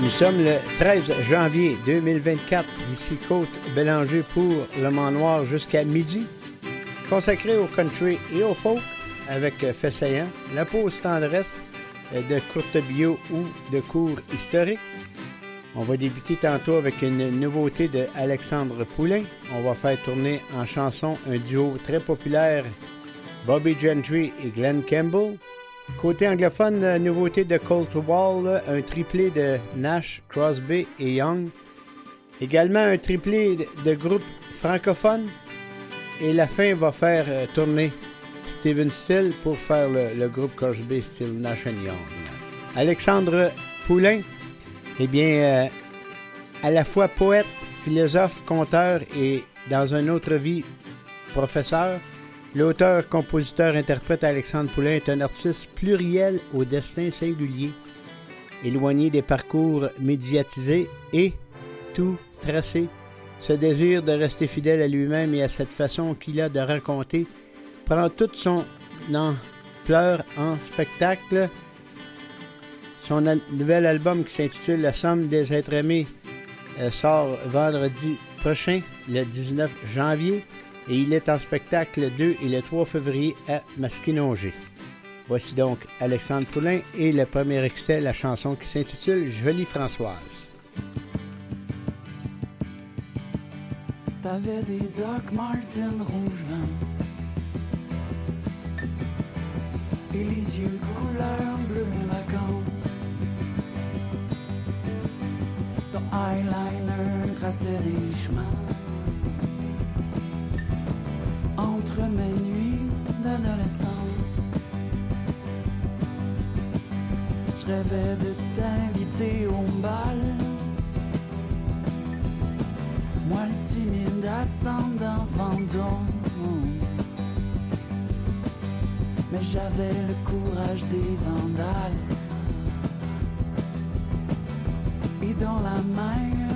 Nous sommes le 13 janvier 2024, ici Côte Bélanger pour Le Mans Noir jusqu'à midi, consacré au country et au folk avec Fessayant, la pause tendresse de courte bio ou de cours historique. On va débuter tantôt avec une nouveauté de Alexandre Poulain. On va faire tourner en chanson un duo très populaire, Bobby Gentry et Glenn Campbell. Côté anglophone, nouveauté de Colt Wall, un triplé de Nash, Crosby et Young. Également un triplé de groupes francophones. Et la fin va faire euh, tourner Steven Still pour faire le, groupe Crosby, Still, Nash Young. Alexandre Poulain, eh bien, euh, à la fois poète, philosophe, conteur et dans une autre vie professeur, L'auteur, compositeur, interprète Alexandre Poulain est un artiste pluriel au destin singulier, éloigné des parcours médiatisés et tout tracé. Ce désir de rester fidèle à lui-même et à cette façon qu'il a de raconter prend toute son ampleur en spectacle. Son nouvel album qui s'intitule La somme des êtres aimés euh, sort vendredi prochain, le 19 janvier et il est en spectacle le 2 et le 3 février à Masquinongé. Voici donc Alexandre Poulain et le premier extrait, la chanson qui s'intitule Jolie Françoise. T'avais des Doc Martin rouge vin et les yeux couleur bleu vacances. Ton eyeliner traçait des chemins entre mes nuits d'adolescence. Je rêvais de t'inviter au bal. Moi le timide ascendant fantôme. Mais j'avais le courage des vandales. Et dans la main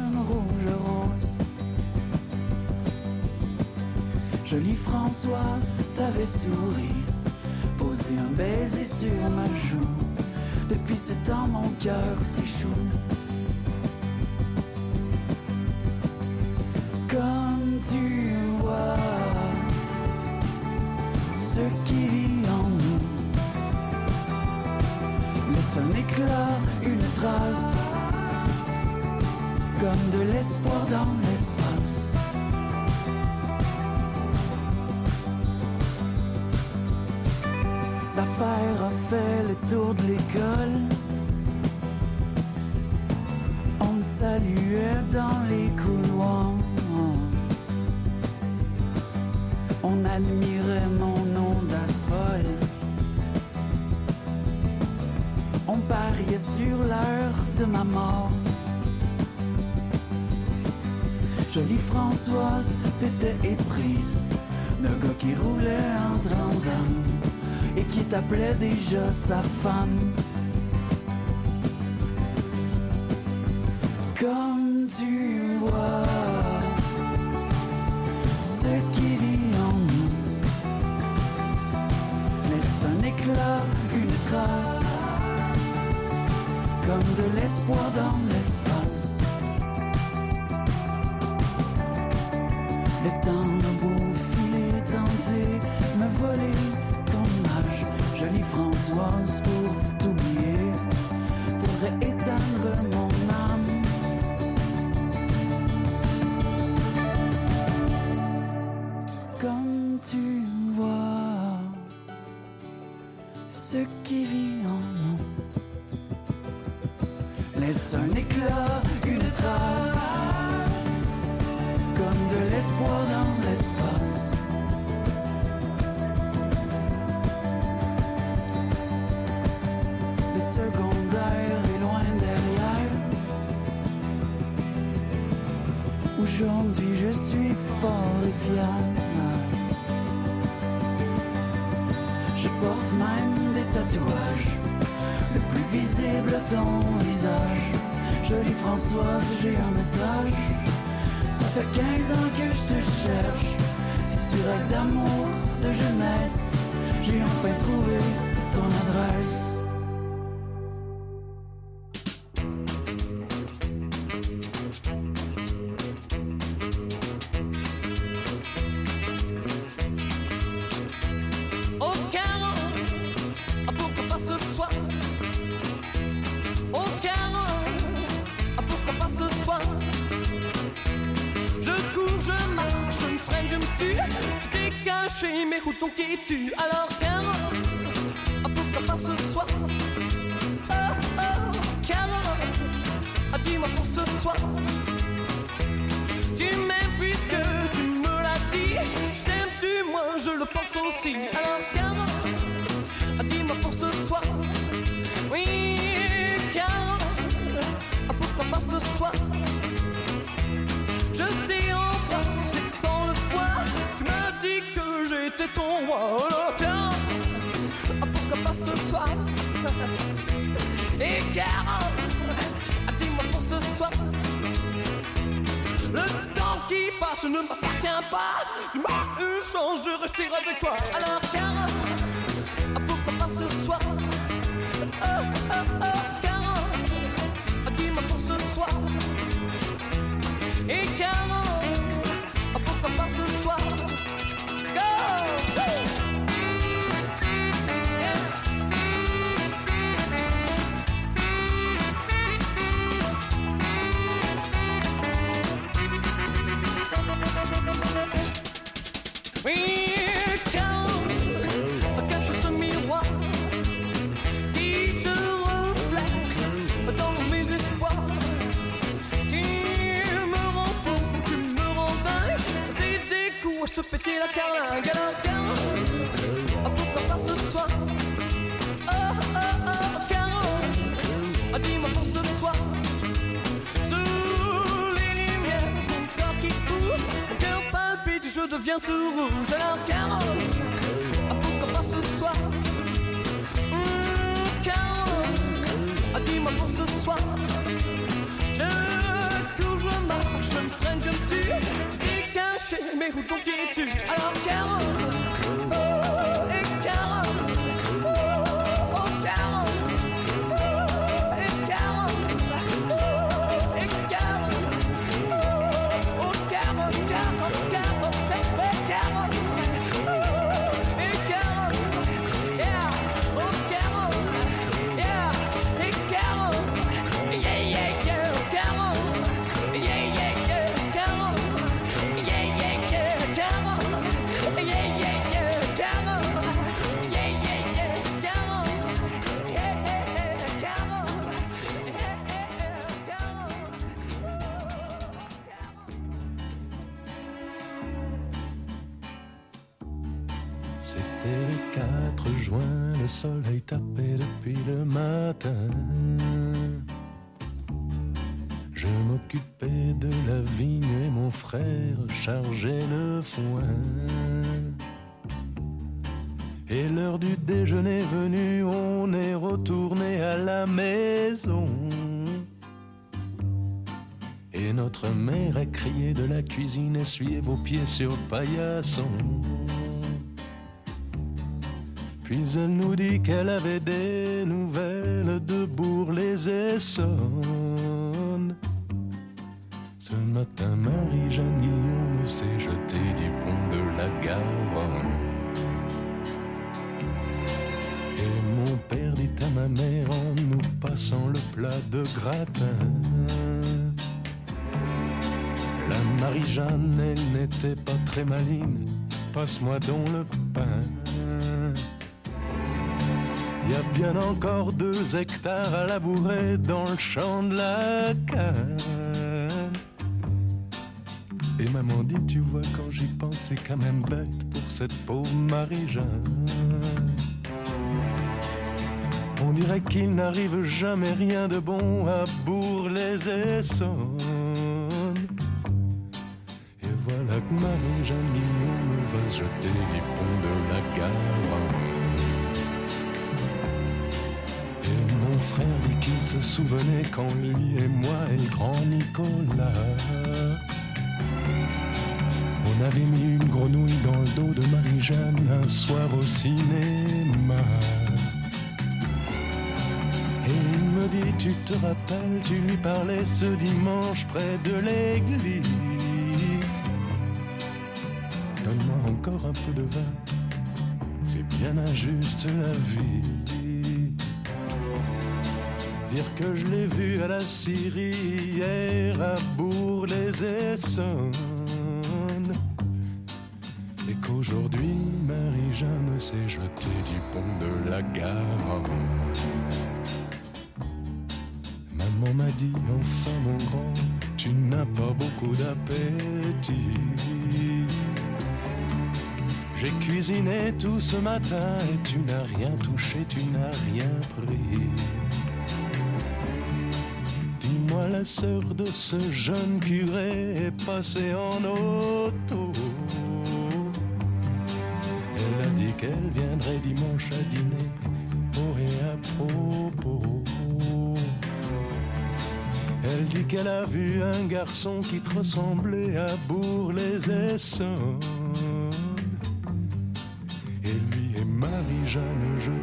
Jolie Françoise, t'avais souri, posé un baiser sur ma joue. Depuis ce temps, mon cœur s'échoue. Comme tu vois, ce qui vit en nous laisse un éclat, une trace, comme de l'espoir dans l'espace. a fait le tour de l'école. On me saluait dans les couloirs. On admirait mon nom d'asphalte. On pariait sur l'heure de ma mort. Jolie Françoise, t'étais éprise d'un gars qui roulait en transam et qui t'appelait déjà sa femme. Comme tu vois, ce qui vit en nous laisse un éclat, une trace, comme de l'espoir dans l'espace. Je deviens tout rouge. Alors Carole, depuis le matin. Je m'occupais de la vigne et mon frère chargeait le foin. Et l'heure du déjeuner venue, on est retourné à la maison. Et notre mère a crié de la cuisine, essuyez vos pieds sur paillasson. Puis elle nous dit qu'elle avait des nouvelles de Bourg-les-Essonnes. Ce matin, Marie-Jeanne Guillaume s'est jetée du pont de la Garonne. Et mon père dit à ma mère en nous passant le plat de gratin. La Marie-Jeanne, elle n'était pas très maligne. Passe-moi donc le pain. Y a bien encore deux hectares à labourer dans le champ de la canne. Et maman dit, tu vois, quand j'y pense, c'est quand même bête pour cette pauvre Marie-Jeanne. On dirait qu'il n'arrive jamais rien de bon à Bourg-les-Essonnes. Et voilà que Marie-Jeanne va se jeter du pont de la Garonne. Mon frère dit qu'il se souvenait quand lui et moi et grand Nicolas On avait mis une grenouille dans le dos de Marie-Jeanne un soir au cinéma. Et il me dit tu te rappelles, tu lui parlais ce dimanche près de l'église. Donne-moi encore un peu de vin, c'est bien injuste la vie Dire que je l'ai vu à la Syrie hier à Bourg-les-Essonnes. C'est qu'aujourd'hui, Marie-Jeanne s'est jetée du pont de la gare. Maman m'a dit, enfin mon grand, tu n'as pas beaucoup d'appétit. J'ai cuisiné tout ce matin et tu n'as rien touché, tu n'as rien pris. La sœur de ce jeune curé est passée en auto. Elle a dit qu'elle viendrait dimanche à dîner, oh et propos. Elle dit qu'elle a vu un garçon qui te ressemblait à Bourg-les-Essonnes. Et lui et Marie-Jeanne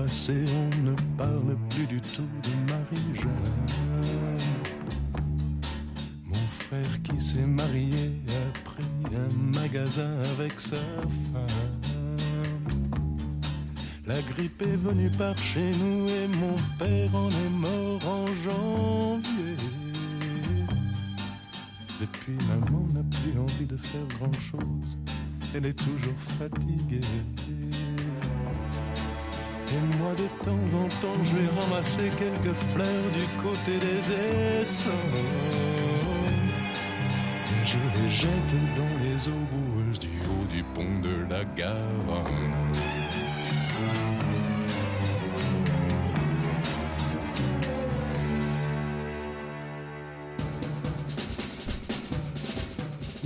on ne parle plus du tout de Marie-Jeanne. Mon frère qui s'est marié a pris un magasin avec sa femme. La grippe est venue par chez nous et mon père en est mort en janvier. Depuis, maman n'a plus envie de faire grand chose. Elle est toujours fatiguée. Et moi, de temps en temps, je vais ramasser quelques fleurs du côté des Essonnes. Et je les jette dans les eaux boueuses du haut du pont de la gare.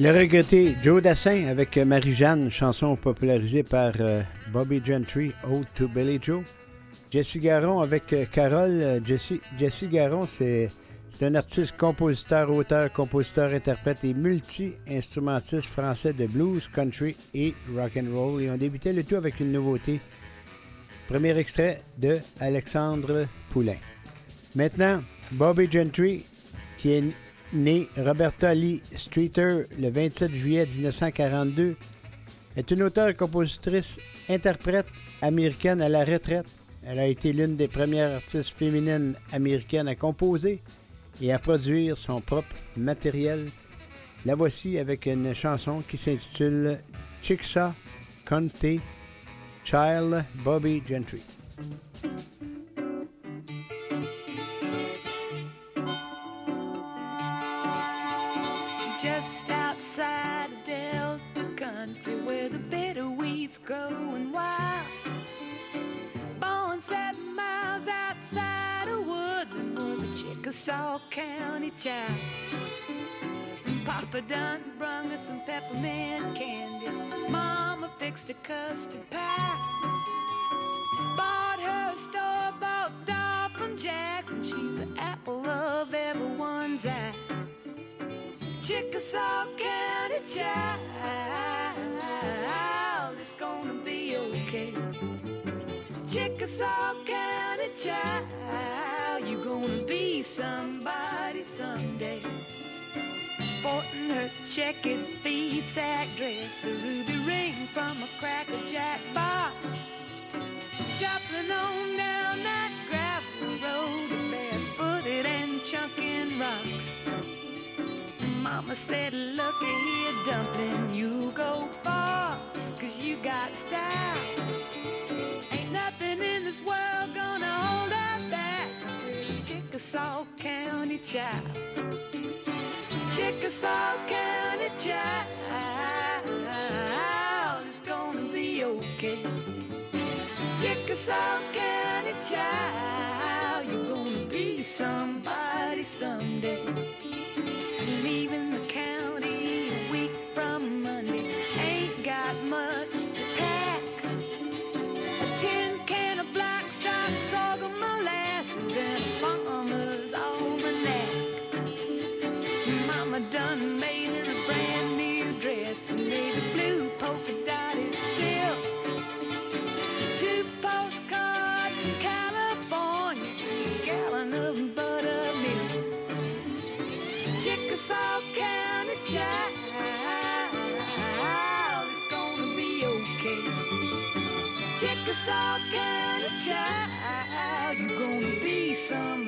Le regretté Joe Dassin avec Marie-Jeanne, chanson popularisée par euh, Bobby Gentry, Ode to Billy Joe. Jesse Garon avec euh, Carole. Jesse, Jesse Garon, c'est un artiste, compositeur, auteur, compositeur, interprète et multi-instrumentiste français de blues, country et rock and roll. Et on débutait le tout avec une nouveauté. Premier extrait de Alexandre Poulain. Maintenant, Bobby Gentry, qui est né Roberta Lee Streeter le 27 juillet 1942, est une auteure, compositrice, interprète américaine à la retraite. Elle a été l'une des premières artistes féminines américaines à composer et à produire son propre matériel. La voici avec une chanson qui s'intitule Chickasaw County Child Bobby Gentry. Country where the bitter weeds growing wild. Born seven miles outside of Woodland was a Chickasaw County child. Papa done brung her some peppermint candy. Mama fixed a custard pie. Bought her a store-bought doll from Jackson. She's the apple of everyone's eye. Chickasaw County child is gonna be okay. Chickasaw County child, you're gonna be somebody someday. Sporting her checkered feed sack dress, a ruby ring from a cracker jack box. Shuffling on down Mama said, looky here, dumpling, you go far, cause you got style. Ain't nothing in this world gonna hold her back. Chickasaw County child. Chickasaw County child is gonna be okay. Chickasaw County child, you're gonna be somebody someday Chickasaw County child, you're gonna be somebody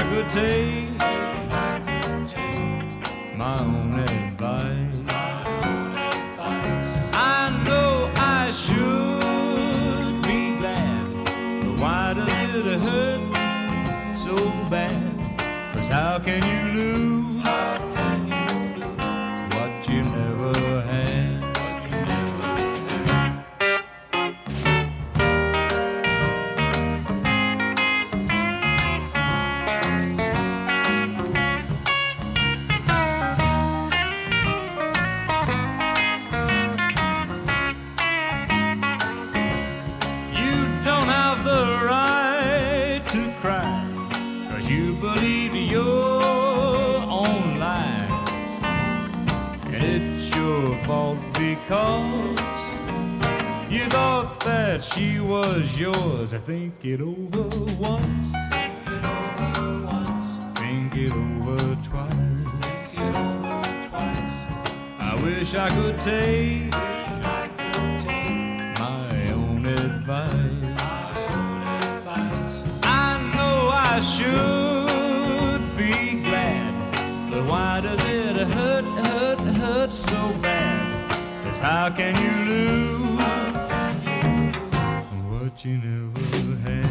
I could take you thought that she was yours. I think it over once. Think it over twice. Think it over twice. I wish I could take. My own advice. I know I should be glad, but why does it hurt, hurt, hurt so bad? 'Cause how can you you never had?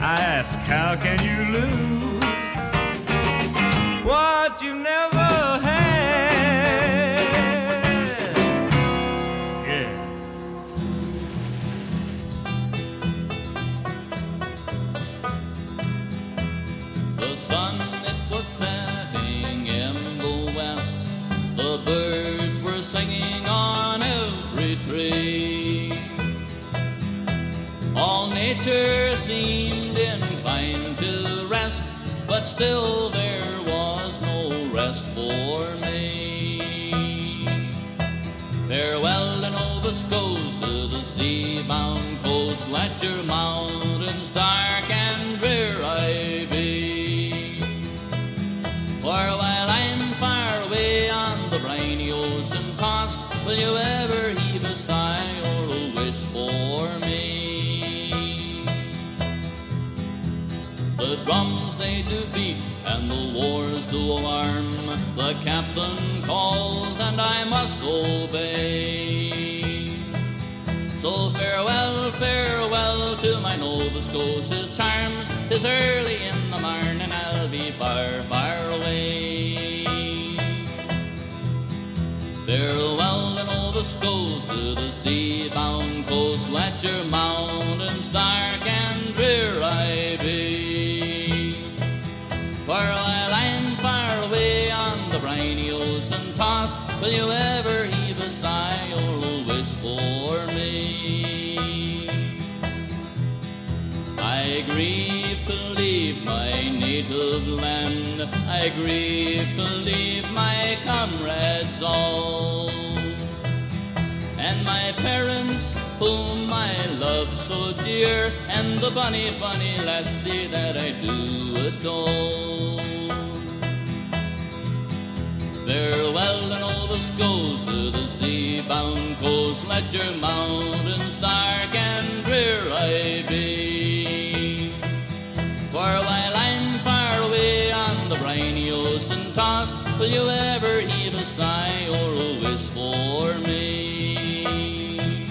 I ask, how can you lose still there was no rest for me. Farewell to Nova Scotia, the sea-bound coast. Let your and the wars do alarm. The captain calls and I must obey. So farewell, farewell to my Nova Scotia's charms. Tis early in the morn and I'll be far, far away. Farewell to Nova Scotia, the sea-bound coast. Let your mountains dark I grieve to leave my comrades all. And my parents, whom I love so dear, and the bonny, bonny lassie that I do adore. Farewell to Nova Scotia, the sea-bound coast. Let your mountains dark and drear I be. For the briny ocean tossed, will you ever heave a sigh or a wish for me?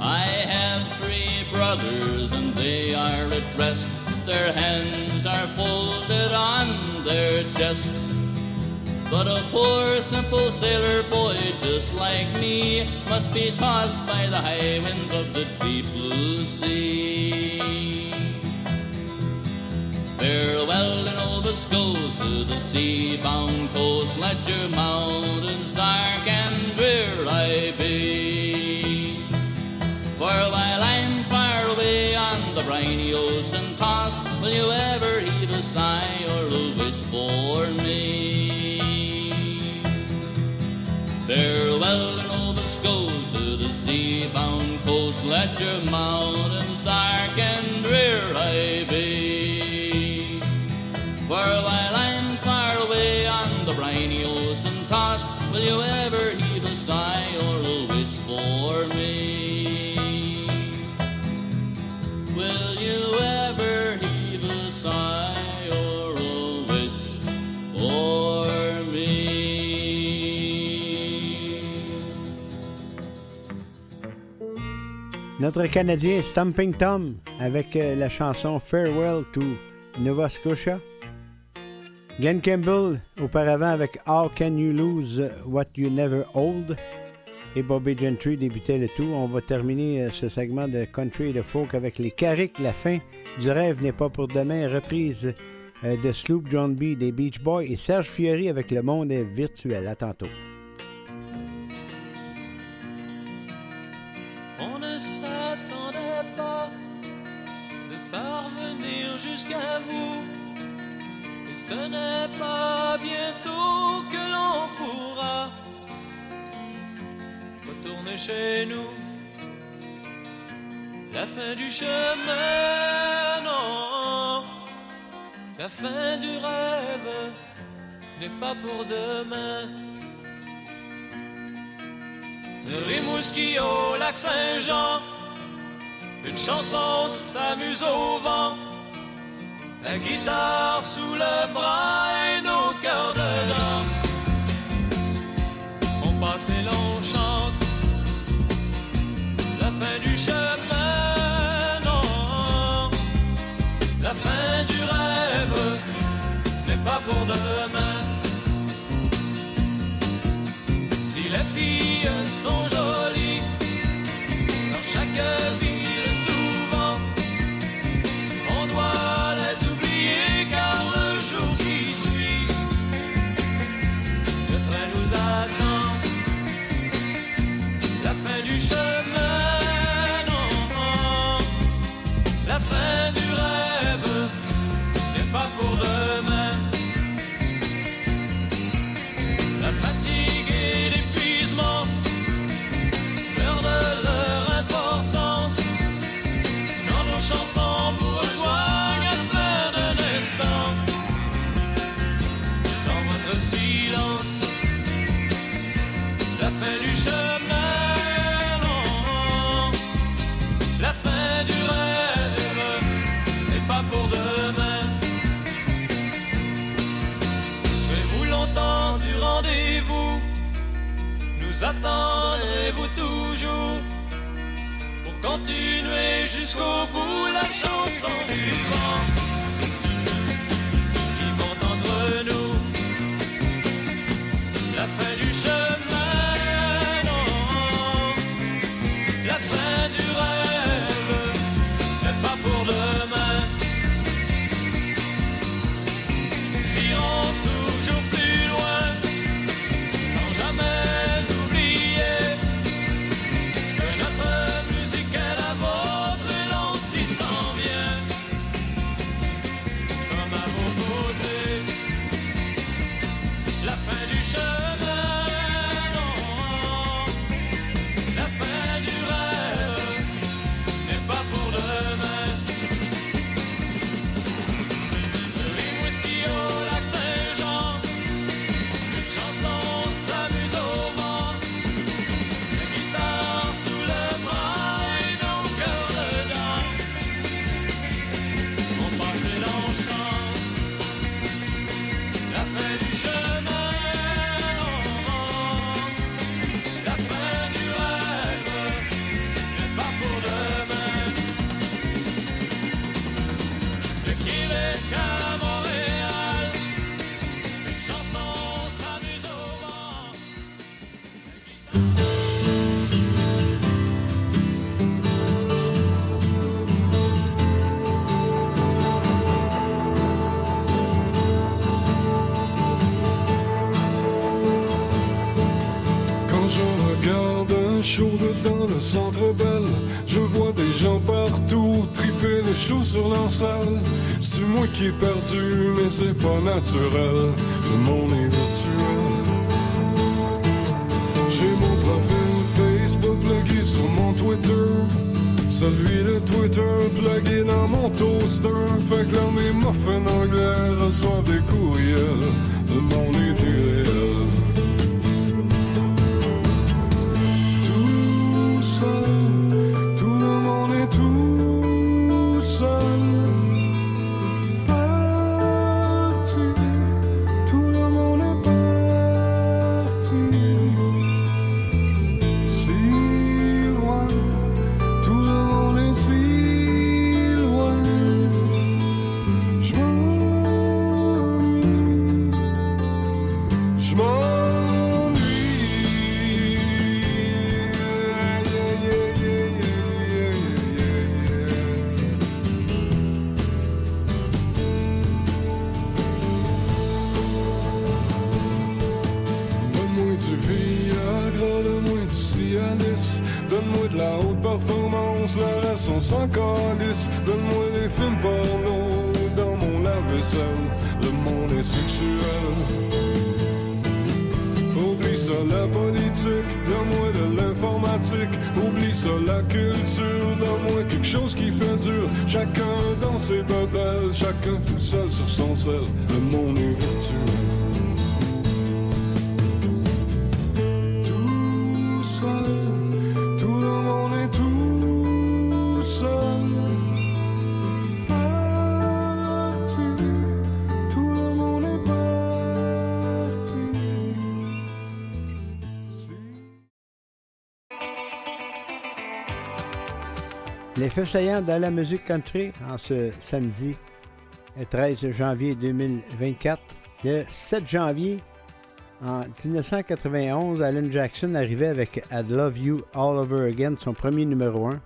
I have three brothers and they are at rest, their hands are folded on their chest. But a poor simple sailor boy just like me must be tossed by the high winds of the deep blue sea. Farewell and all the goes to the sea-bound coast. Let your mountains dark and drear I be. For while I'm far away on the briny ocean tossed, will you ever heed a sigh or a wish for me? Farewell and all the goes to the sea-bound coast. Let your mountains Notre Canadien Stumping Tom avec euh, la chanson Farewell to Nova Scotia. Glenn Campbell auparavant avec How Can You Lose What You Never Hold? Et Bobby Gentry débutait le tout. On va terminer euh, ce segment de country et de folk avec les Carrick. La fin du rêve n'est pas pour demain. Reprise euh, de Sloop John B. des Beach Boys et Serge Fiori avec Le Monde est virtuel. À tantôt. De parvenir jusqu'à vous. Et ce n'est pas bientôt que l'on pourra retourner chez nous. La fin du chemin, non. La fin du rêve n'est pas pour demain. De Rimouski au lac Saint-Jean, une chanson s'amuse au vent. La guitare sous le bras et nos cœurs dedans. On passe et l'on chante la fin du chemin, non. La fin du rêve n'est pas pour demain. Si les filles sont jolies Nous attendrez-vous toujours Pour continuer jusqu'au bout la chanson du vent Qui monte entre nous salle. C'est moi qui ai perdu, mais c'est pas naturel. Le monde est virtuel. J'ai mon profil Facebook plugué sur mon Twitter. Celui de Twitter plugué dans mon toaster. Fait que là, mes muffins anglais reçoivent des Les faits saillants de la musique country en ce samedi le 13 janvier 2024. Le 7 janvier, en 1991, Alan Jackson arrivait avec I'd Love You All Over Again, son premier numéro 1.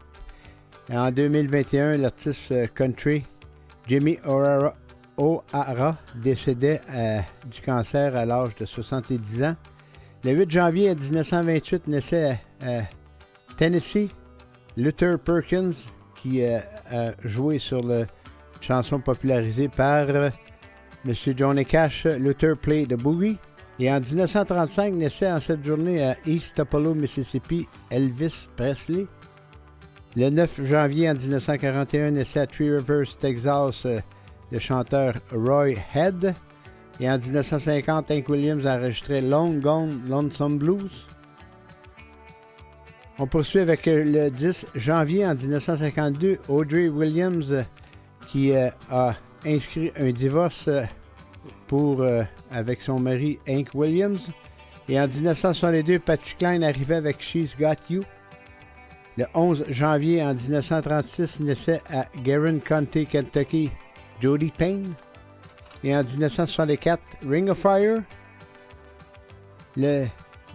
Et en 2021, l'artiste euh, country Jimmy O'Hara, O'Hara décédait euh, du cancer à l'âge de 70 ans. Le 8 janvier 1928 naissait à Tennessee Luther Perkins, qui a joué sur la chanson popularisée par M. Johnny Cash, Luther Play the Boogie. Et en 1935, naissait en cette journée à East Tupelo, Mississippi, Elvis Presley. Le 9 janvier en 1941, naissait à Three Rivers, Texas, euh, le chanteur Roy Head. Et en 1950, Hank Williams a enregistré Long Gone Lonesome Blues. On poursuit avec euh, le 10 janvier en 1952, Audrey Williams euh, qui euh, a inscrit un divorce avec son mari Hank Williams. Et en 1962, Patty Klein arrivait avec She's Got You. Le 11 janvier en 1936, naissait à Guerin County, Kentucky, Jody Payne. Et en 1964, Ring of Fire, le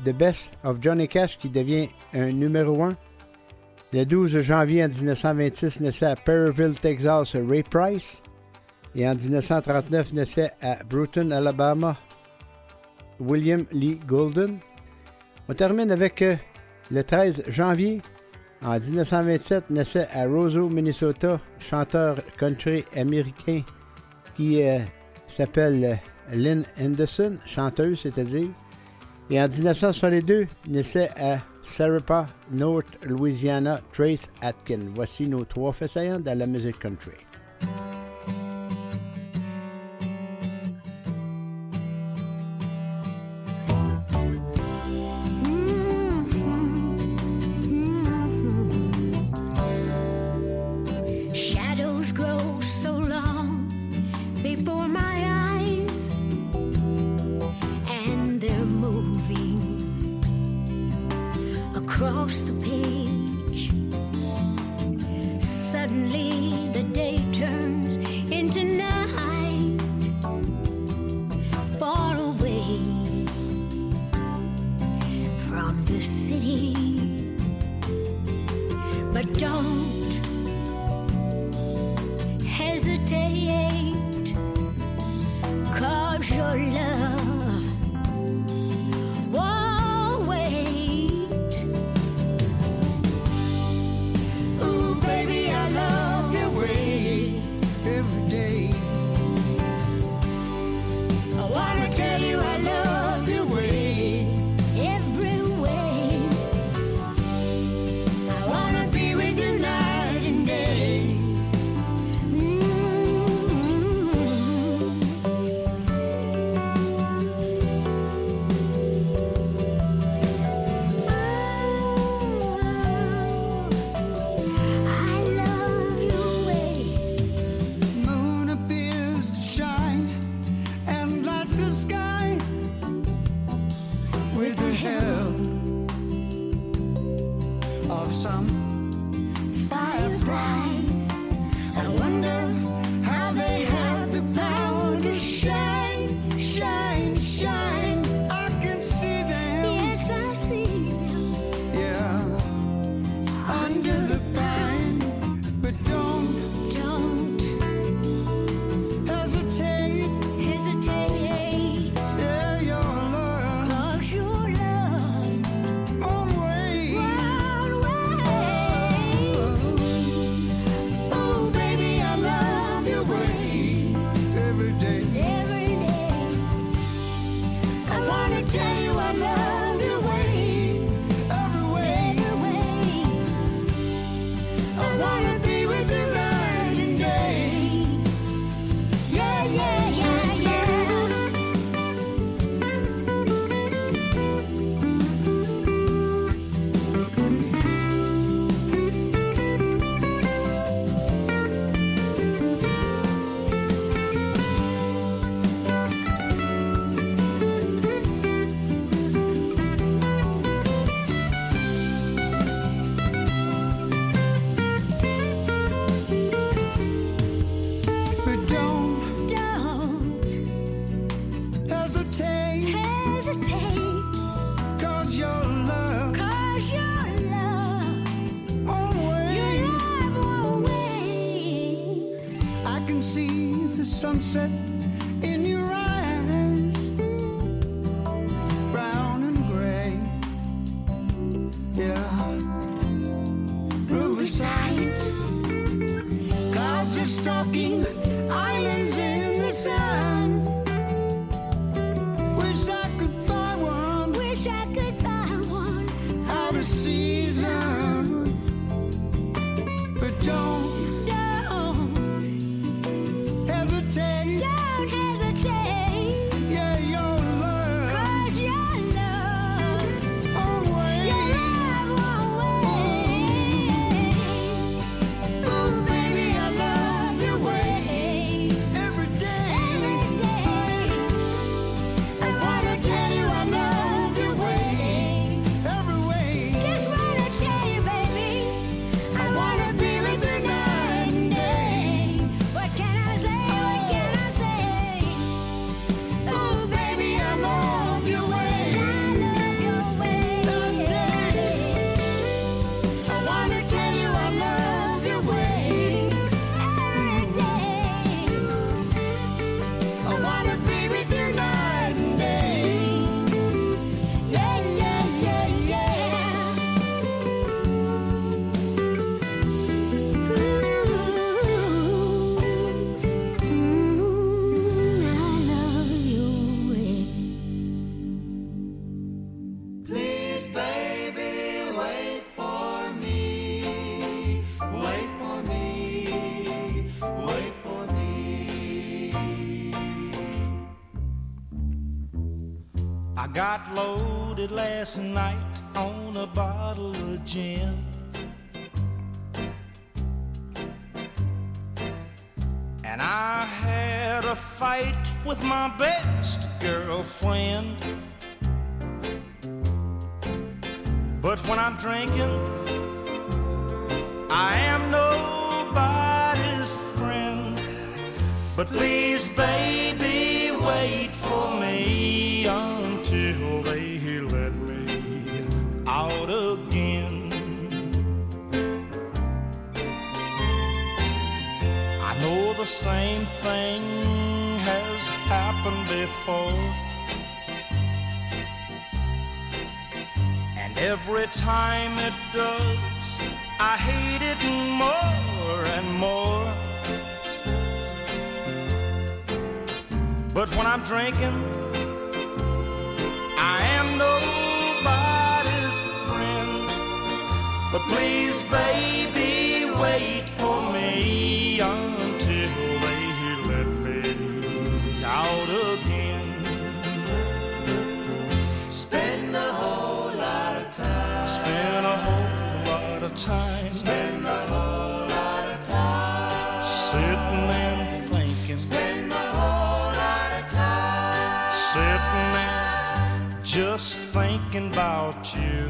The Best of Johnny Cash qui devient un numéro 1. Le 12 janvier en 1926 naissait à Perryville, Texas, Ray Price. Et en 1939 naissait à Bruton, Alabama, William Lee Golden. On termine avec euh, le 13 janvier. En 1927 naissait à Roseau, Minnesota, chanteur country américain qui euh, s'appelle euh, Lynn Anderson, chanteuse, c'est-à-dire. Et en 1962, naissait à Sarapa, North Louisiana, Trace Atkin. Voici nos trois faits saillants dans la musique country. Across the page. got loaded last night on a bottle of gin. And I had a fight with my best girlfriend. But when I'm drinking, I am nobody's friend. But please, baby, wait same thing has happened before. And every time it does, I hate it more and more. But when I'm drinking, I am nobody's friend. But please, baby, wait for me. out again. Spend a whole lot of time. Spend a whole lot of time. Spend a whole lot of time. Sitting and thinking. Spend a whole lot of time. Sitting and just thinking about you.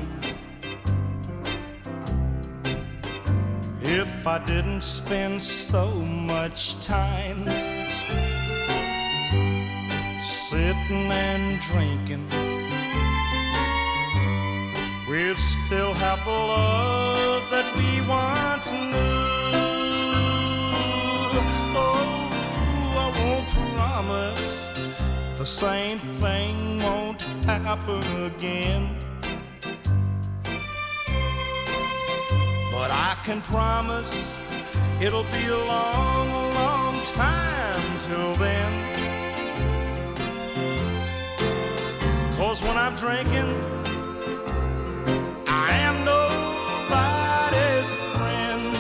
If I didn't spend so much time sitting and drinking. We'd still have the love that we once knew. Oh, I won't promise the same thing won't happen again. But I can promise it'll be a long, long time till then. Cause when I'm drinking, I am nobody's friend.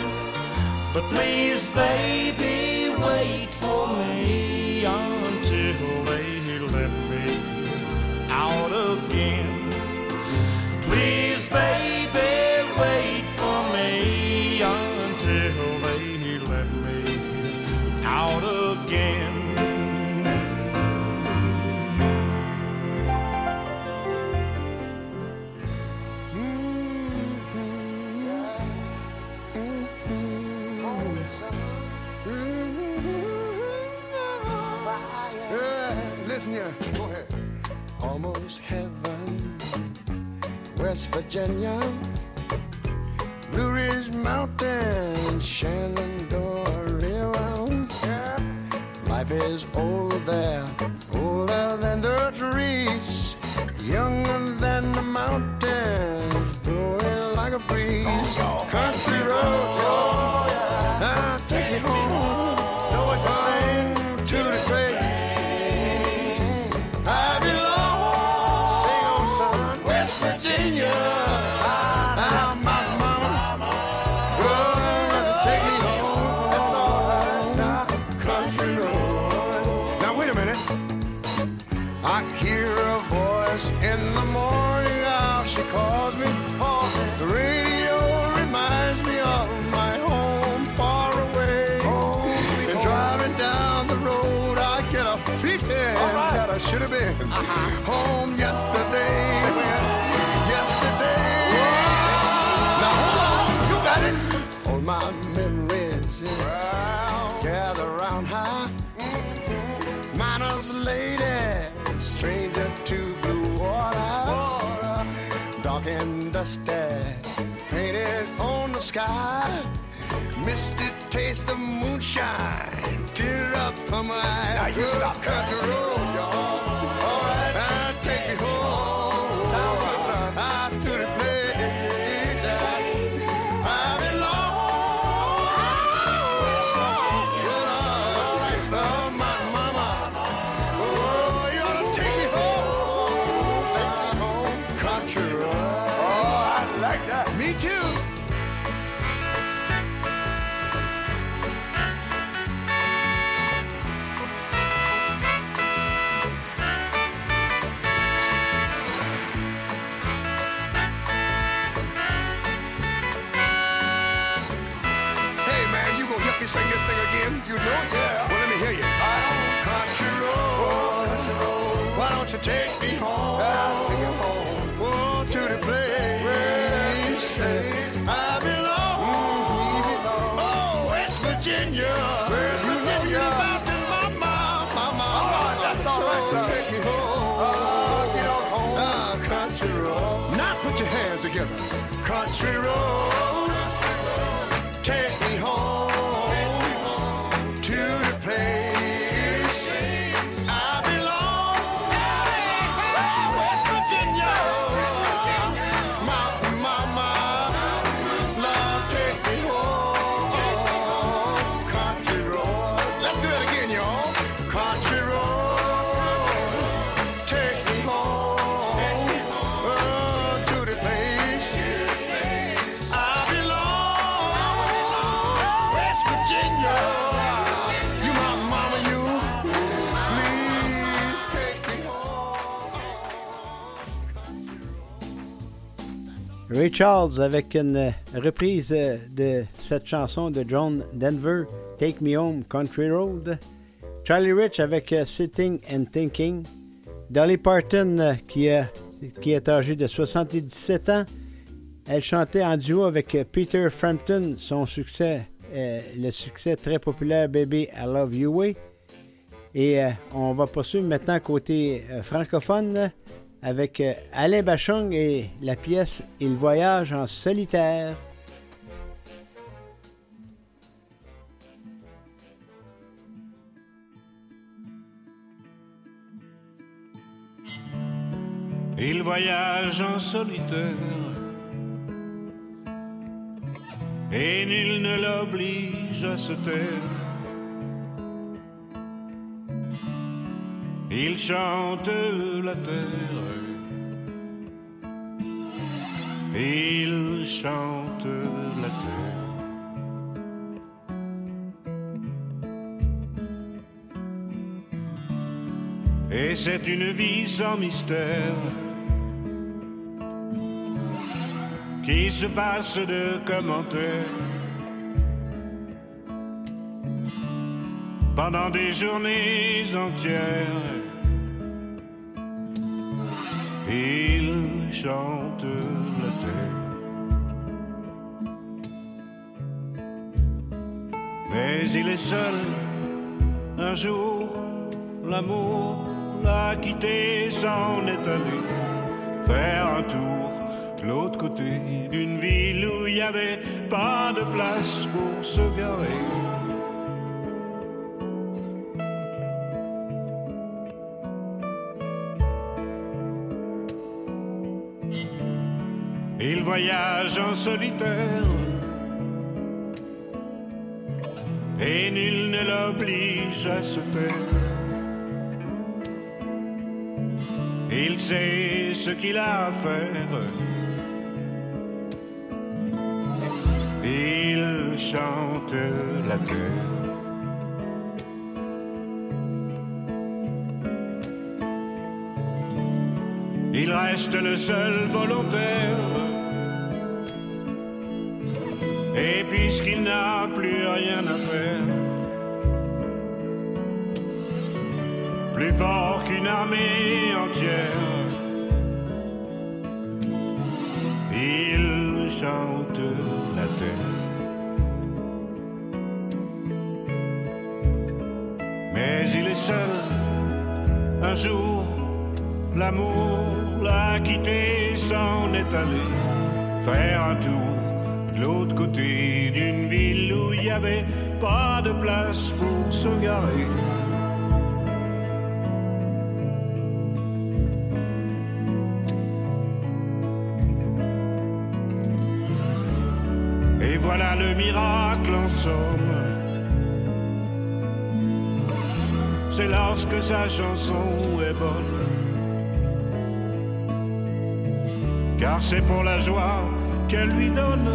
But please, baby, West Virginia, Blue Ridge Mountain, Shenandoah River. Yeah. Life is older there, older than the trees, younger than the mountains, blowing like a breeze. Country taste of moonshine, tear up from my. Now you stop country road, Country road. Charles avec une reprise de cette chanson de John Denver, Take Me Home Country Road. Charlie Rich avec Sitting and Thinking. Dolly Parton qui, a- qui est âgée de 77 ans Elle chantait en duo avec Peter Frampton, son succès, le succès très populaire Baby I Love You Way. Et euh, on va poursuivre maintenant côté euh, francophone avec euh, Alain Bachung et la pièce Il voyage en solitaire. Il voyage en solitaire et nul ne l'oblige à se taire. Il chante la terre, il chante la terre. Et c'est une vie sans mystère qui se passe de commentaires pendant des journées entières. Il est seul. Un jour, l'amour l'a quitté, s'en est allé faire un tour. De l'autre côté d'une ville où il n'y avait pas de place pour se garer. Il voyage en solitaire Il sait ce qu'il a à faire. Il chante la terre. Il reste le seul volontaire. Et puisqu'il n'a plus rien à faire, qu'une armée entière, il chante la terre. Mais il est seul, un jour, l'amour l'a quitté, s'en est allé faire un tour de l'autre côté d'une ville où il n'y avait pas de place pour se garer. Miracle en somme. C'est lorsque sa chanson est bonne. Car c'est pour la joie qu'elle lui donne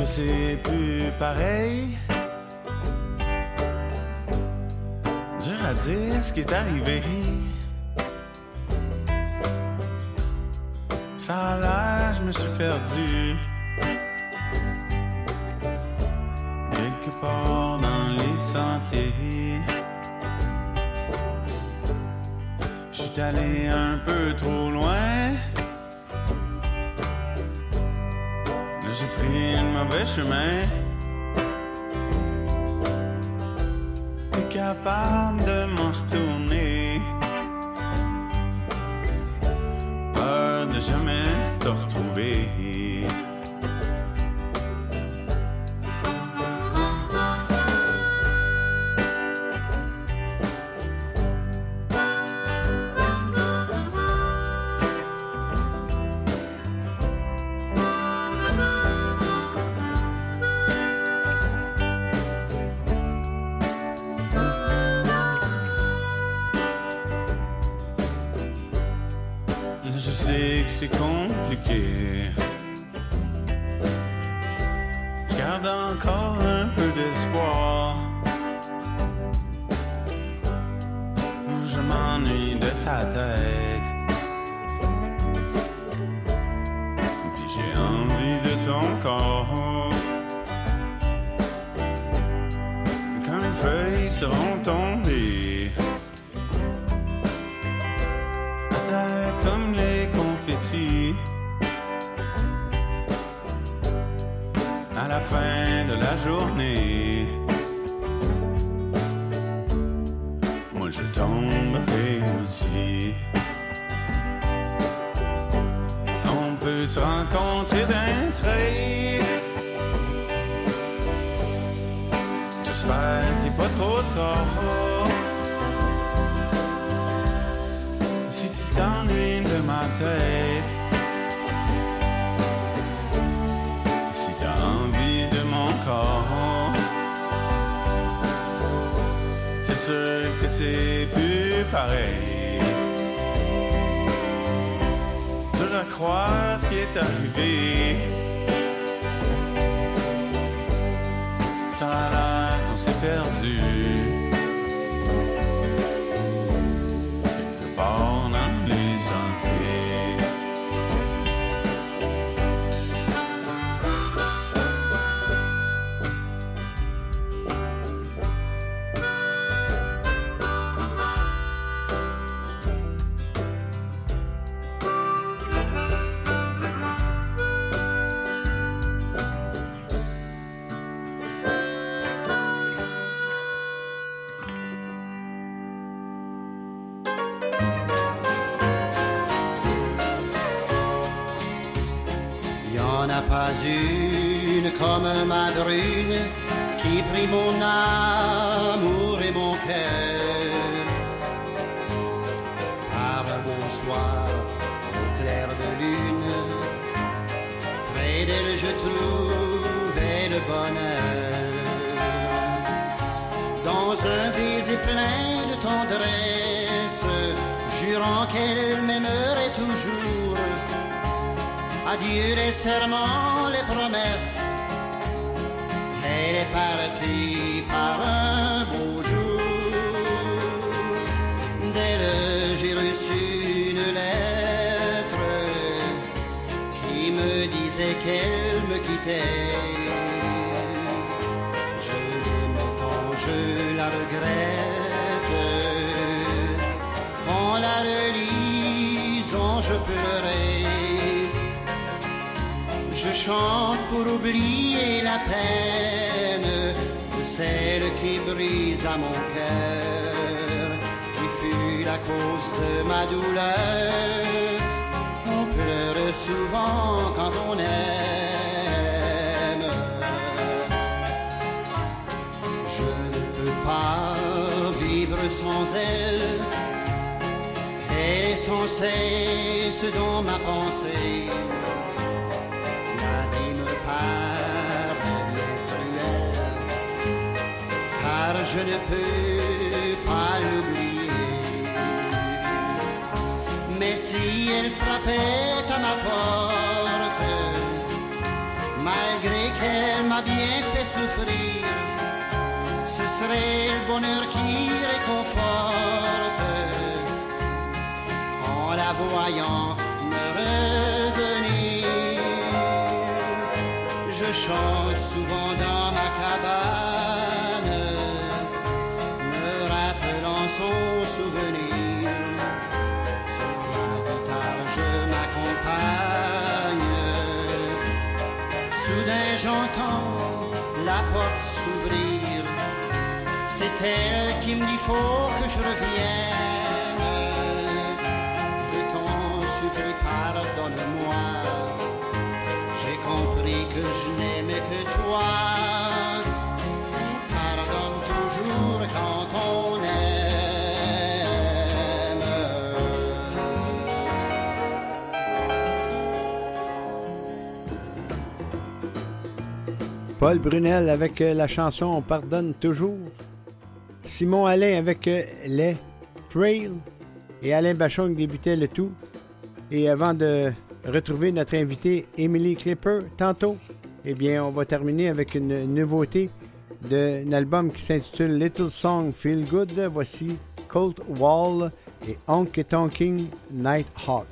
que c'est plus pareil. Dur à dire ce qui est arrivé. Ça a l'air, je me suis perdu. Quelque part dans les sentiers. Je suis allé un peu trop loin. Pris un qui prit mon amour et mon cœur. Par un beau soir, au clair de lune, près d'elle je trouvais le bonheur. Dans un baiser plein de tendresse, jurant qu'elle m'aimerait toujours. Adieu les serments, les promesses. Je l'aime tant, je la regrette. En la relisant, je pleurais. Je chante pour oublier la peine de celle qui brise à mon cœur, qui fut la cause de ma douleur. On pleure souvent quand on aime. Elle. Est sans cesse dans ma pensée. La vie me paraît bien cruelle, car je ne peux pas l'oublier. Mais si elle frappait à ma porte, malgré qu'elle m'a bien fait souffrir, serait le bonheur qui réconforte en la voyant me revenir. Je chante souvent dans ma cabane, me rappelant son souvenir. Sur ma je m'accompagne. Soudain, j'entends la porte c'est elle qui me dit faut que je revienne. Je t'en supplie, pardonne-moi. J'ai compris que je n'aimais que toi. Pardonne toujours quand on aime. Paul Brunel avec la chanson Pardonne toujours. Simon Alain avec euh, les Trails et Alain Bachon débutait le tout. Et avant de retrouver notre invitée Emily Clipper tantôt, eh bien, on va terminer avec une nouveauté d'un album qui s'intitule Little Song Feel Good. Voici Cold Wall et Honky Tonking Nighthawk.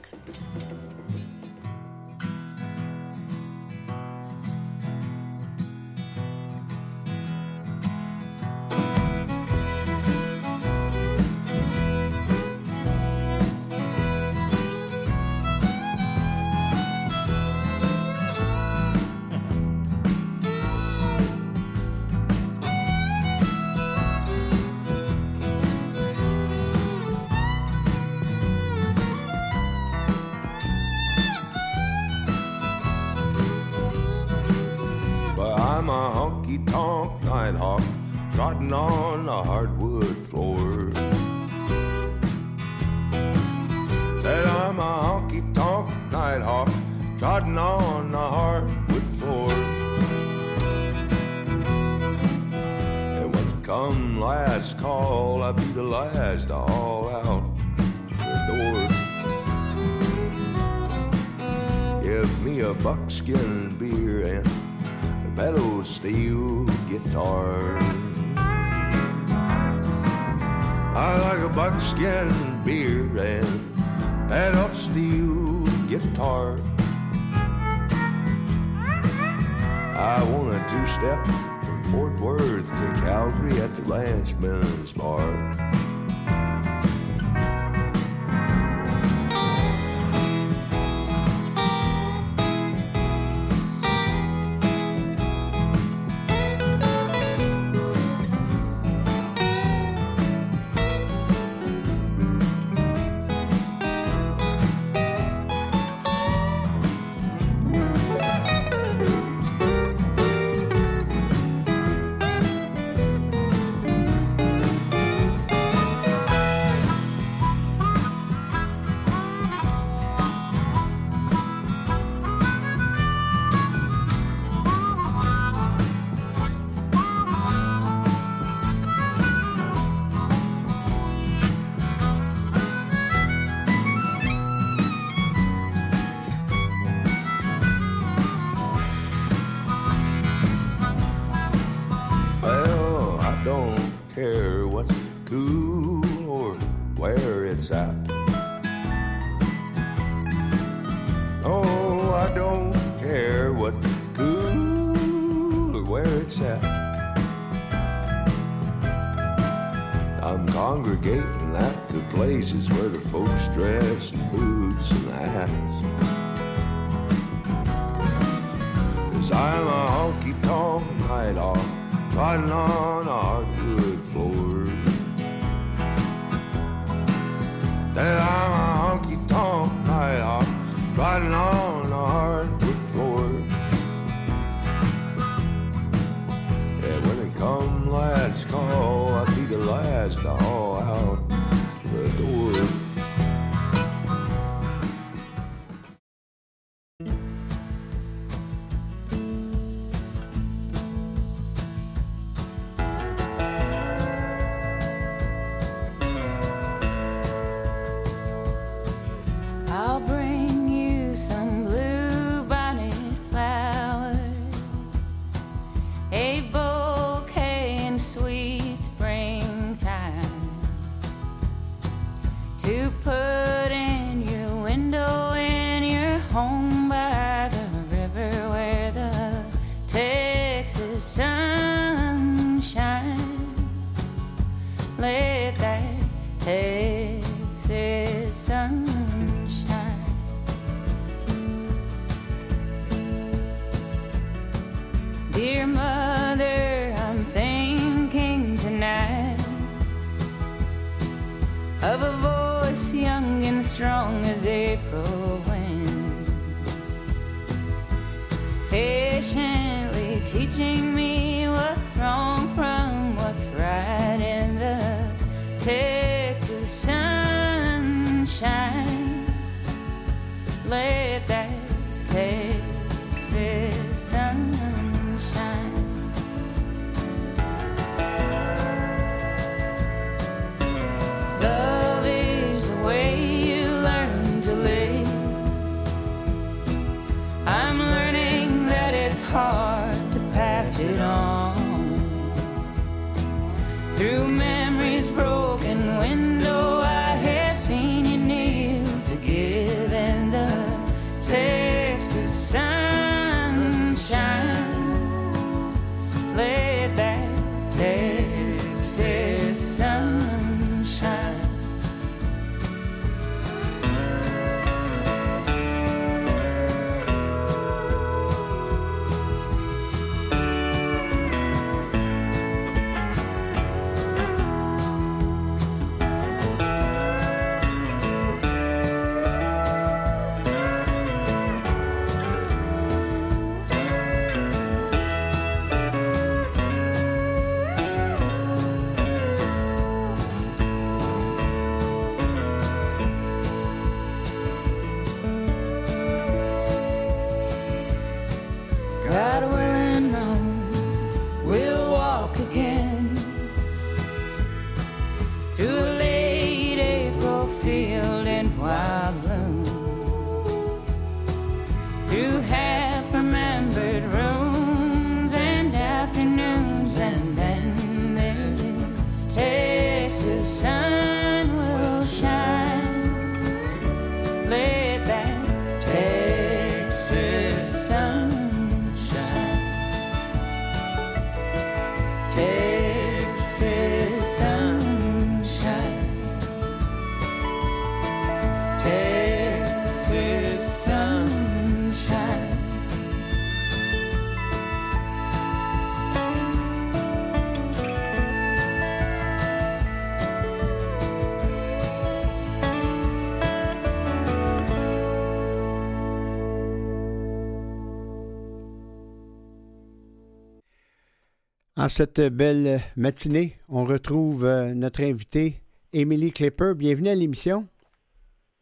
En cette belle matinée, on retrouve euh, notre invitée, Émilie Clipper. Bienvenue à l'émission.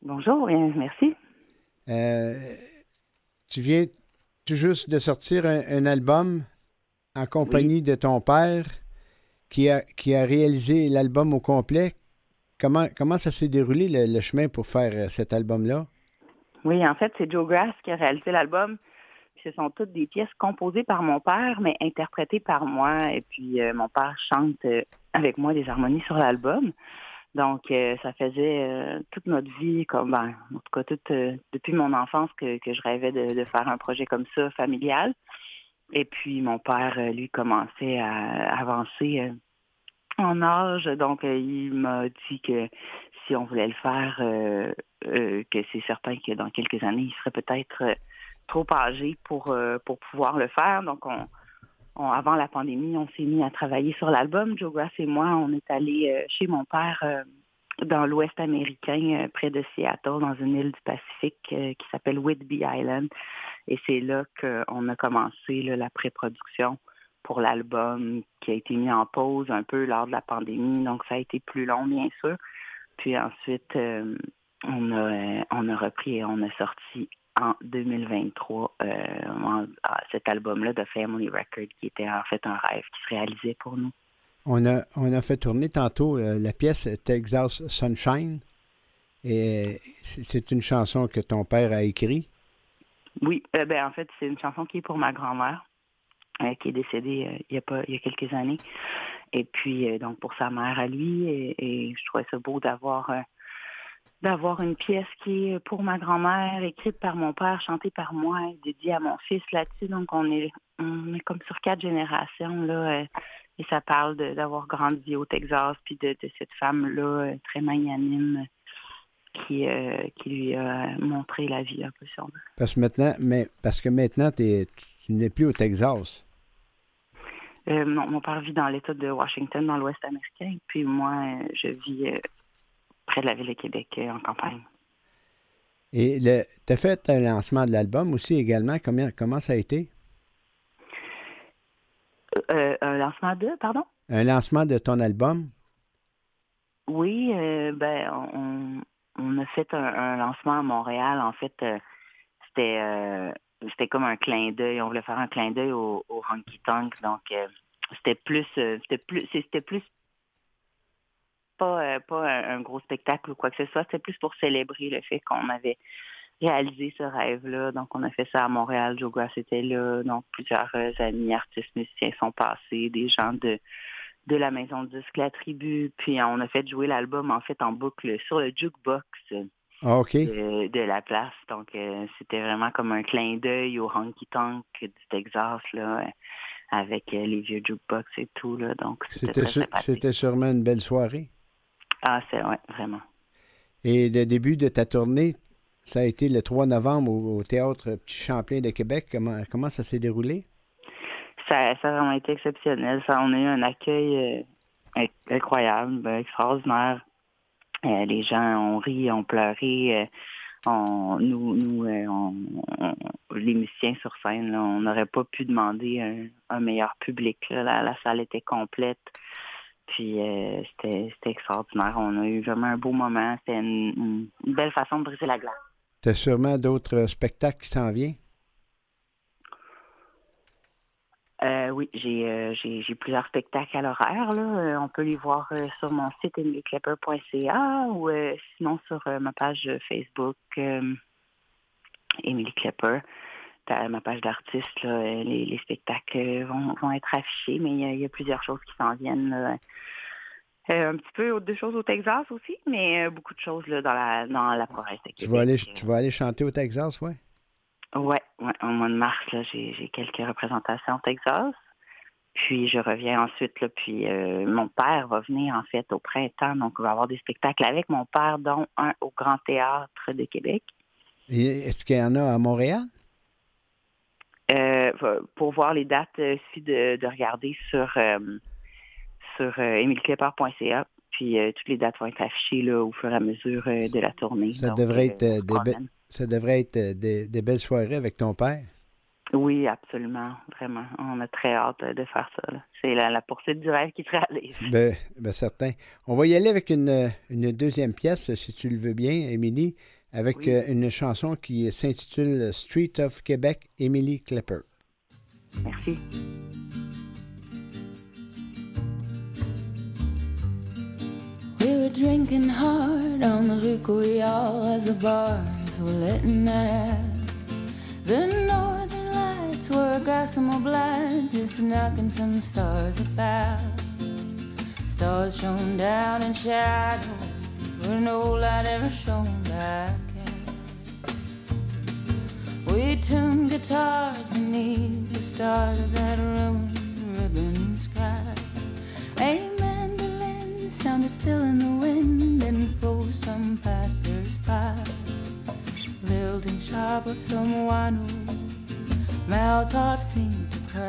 Bonjour, bien, merci. Euh, tu viens tout juste de sortir un, un album en compagnie de ton père qui a, qui a réalisé l'album au complet. Comment, comment ça s'est déroulé le, le chemin pour faire euh, cet album-là? Oui, en fait, c'est Joe Grass qui a réalisé l'album. Ce sont toutes des pièces composées par mon père, mais interprétées par moi. Et puis, euh, mon père chante euh, avec moi des harmonies sur l'album. Donc, euh, ça faisait toute notre vie, comme ben, en tout cas, toute, depuis mon enfance, que, que je rêvais de, faire un projet comme ça, familial. Et puis, mon père, lui, commençait à avancer en âge. Donc, il m'a dit que si on voulait le faire, que c'est certain que dans quelques années, il serait peut-être trop âgé pour, euh, pour pouvoir le faire. Donc, on, avant la pandémie, on s'est mis à travailler sur l'album. Joe Grass et moi, on est allé euh, chez mon père euh, dans l'Ouest américain, près de Seattle, dans une île du Pacifique qui s'appelle Whidbey Island. Et c'est là qu'on a commencé la pré-production pour l'album qui a été mis en pause un peu lors de la pandémie. Donc, ça a été plus long, bien sûr. Puis ensuite, on, a, on a repris et on a sorti en 2023 euh, ah, cet album-là de Family Record qui était en fait un rêve qui se réalisait pour nous. On a, on a fait tourner tantôt euh, la pièce Texas Sunshine. Et c'est une chanson que ton père a écrite? Oui, euh, ben en fait, c'est une chanson qui est pour ma grand-mère, qui est décédée il y a pas il y a quelques années. Et puis donc pour sa mère à lui, et, et je trouvais ça beau d'avoir d'avoir une pièce qui est pour ma grand-mère, écrite par mon père, chantée par moi, et dédiée à mon fils là-dessus. Donc on est on est comme sur quatre générations là, euh, et ça parle d'avoir grandi au Texas, puis de, de cette femme là très magnanime qui euh, qui lui a montré la vie un peu sur nous. Parce que maintenant, mais, parce que maintenant tu n'es plus au Texas. Euh, non, mon père vit dans l'État de Washington, dans l'Ouest américain. Puis moi, euh, je vis euh, près de la ville de Québec, euh, en campagne. Et tu as fait un lancement de l'album aussi également. Comment, comment ça a été? Euh, un lancement de, pardon? Un lancement de ton album? Oui, euh, ben on, on a fait un, un lancement à Montréal. En fait, euh, c'était euh, c'était comme un clin d'œil. On voulait faire un clin d'œil au, au honky tonk. Donc euh, c'était plus euh, c'était plus c'était plus pas euh, pas un, un gros spectacle ou quoi que ce soit. C'était plus pour célébrer le fait qu'on avait réalisé ce rêve-là. Donc on a fait ça à Montréal. Joe Grass était là. Donc plusieurs euh, amis artistes musiciens sont passés, des gens de de la maison de disque La Tribu. Puis on a fait jouer l'album en fait en boucle sur le jukebox Ah, de, de la place. Donc euh, c'était vraiment comme un clin d'œil au honky tonk du Texas là, avec euh, les vieux jukebox et tout là. Donc c'était c'était sûrement une belle soirée. Ah c'est ouais, vraiment. Et le début de ta tournée, ça a été le 3 novembre au, au Théâtre Petit Champlain de Québec. Comment, comment ça s'est déroulé? Ça, ça a vraiment été exceptionnel. Ça, on a eu un accueil euh, inc- incroyable, ben, extraordinaire. Euh, les gens ont ri, ont pleuré. euh, on, nous, nous on- on- les musiciens sur scène, là, on n'aurait pas pu demander un, un meilleur public. là. La, la salle était complète. Puis euh, c'était extraordinaire. On a eu vraiment un beau moment. C'était une, belle façon de briser la glace. Tu as sûrement d'autres spectacles qui s'en viennent? Euh, oui, j'ai euh, j'ai plusieurs spectacles à l'horaire. là. On peut les voir sur mon site emilyclepper.ca ou sinon sur ma page Facebook Emily Klepper. Ma page d'artiste, euh, les, les spectacles euh, vont, vont être affichés, mais il y a, il y a plusieurs choses qui s'en viennent. là. Euh, un petit peu deux choses au Texas aussi, mais beaucoup de choses là, dans la dans la province de Québec. Tu vas, aller, tu vas aller chanter au Texas, ouais? Ouais, ouais, au mois de mars, j'ai quelques représentations au Texas. Puis je reviens ensuite, là, puis euh, mon père va venir en fait au printemps, donc on va avoir des spectacles avec mon père, dont un au Grand Théâtre de Québec. Est-ce qu'il y en a à Montréal? Euh, pour voir les dates, euh, suffit de, de regarder sur euh, sur euh. Puis toutes les dates vont être affichées là, au fur et à mesure de la tournée. Ça Donc, devrait être, des, be- promène. ça devrait être des, des belles soirées avec ton père? Oui, absolument, vraiment. On a très hâte de faire ça. là. C'est la, la poursuite du rêve qui se réalise. Ben, ben certain. On va y aller avec une, une deuxième pièce, si tu le veux bien, Émilie, avec Oui. euh, une chanson qui s'intitule Street of Québec, Émilie Klepper. Merci. We were drinking hard on the Rue Couillard as the bars were letting out. The northern lights were gossamer blind, just knocking some stars about. Stars shone down in shadow, where no light ever shone back out. We tuned guitars beneath the stars of that ruined ribbon sky. A mandolin sounded still in the wind and froze some passers-by. Lilting sharp of someone who mouth off seemed to cry.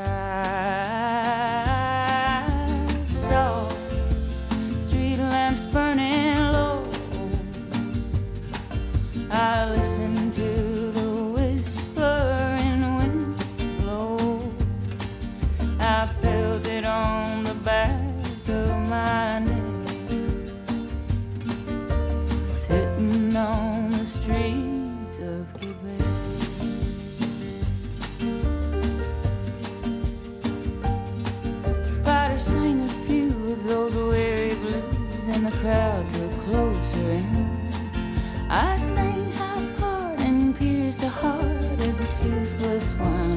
So street lamps burning low. I listened to the whispering wind blow. I felt it on the back toothless one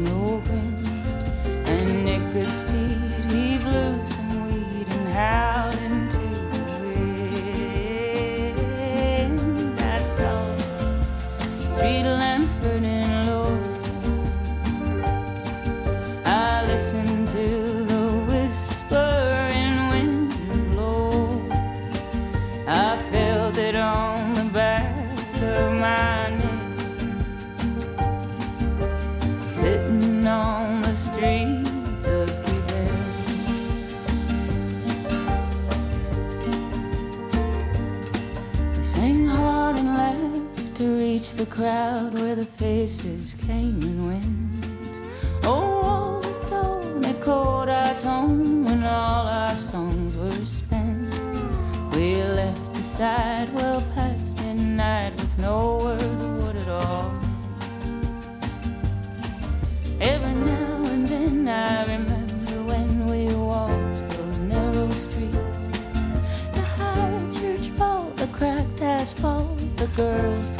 the crowd where the faces came and went. Oh, all the stone, it our autumn when all our songs were spent. We left the side well past midnight with no word of what it all. Every now and then I remember when we walked those narrow streets. The high church vault, the cracked asphalt, the girls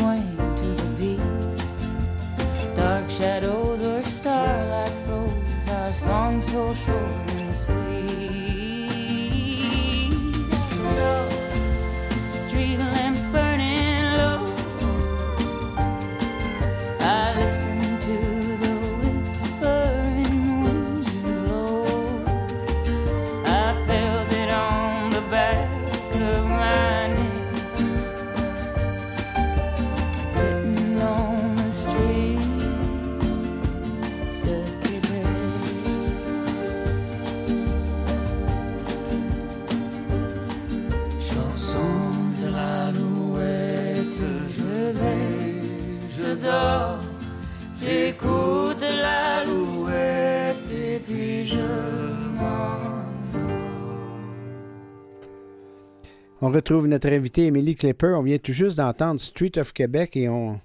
On retrouve notre invité Émilie Clipper. On vient tout juste d'entendre Street of Québec et on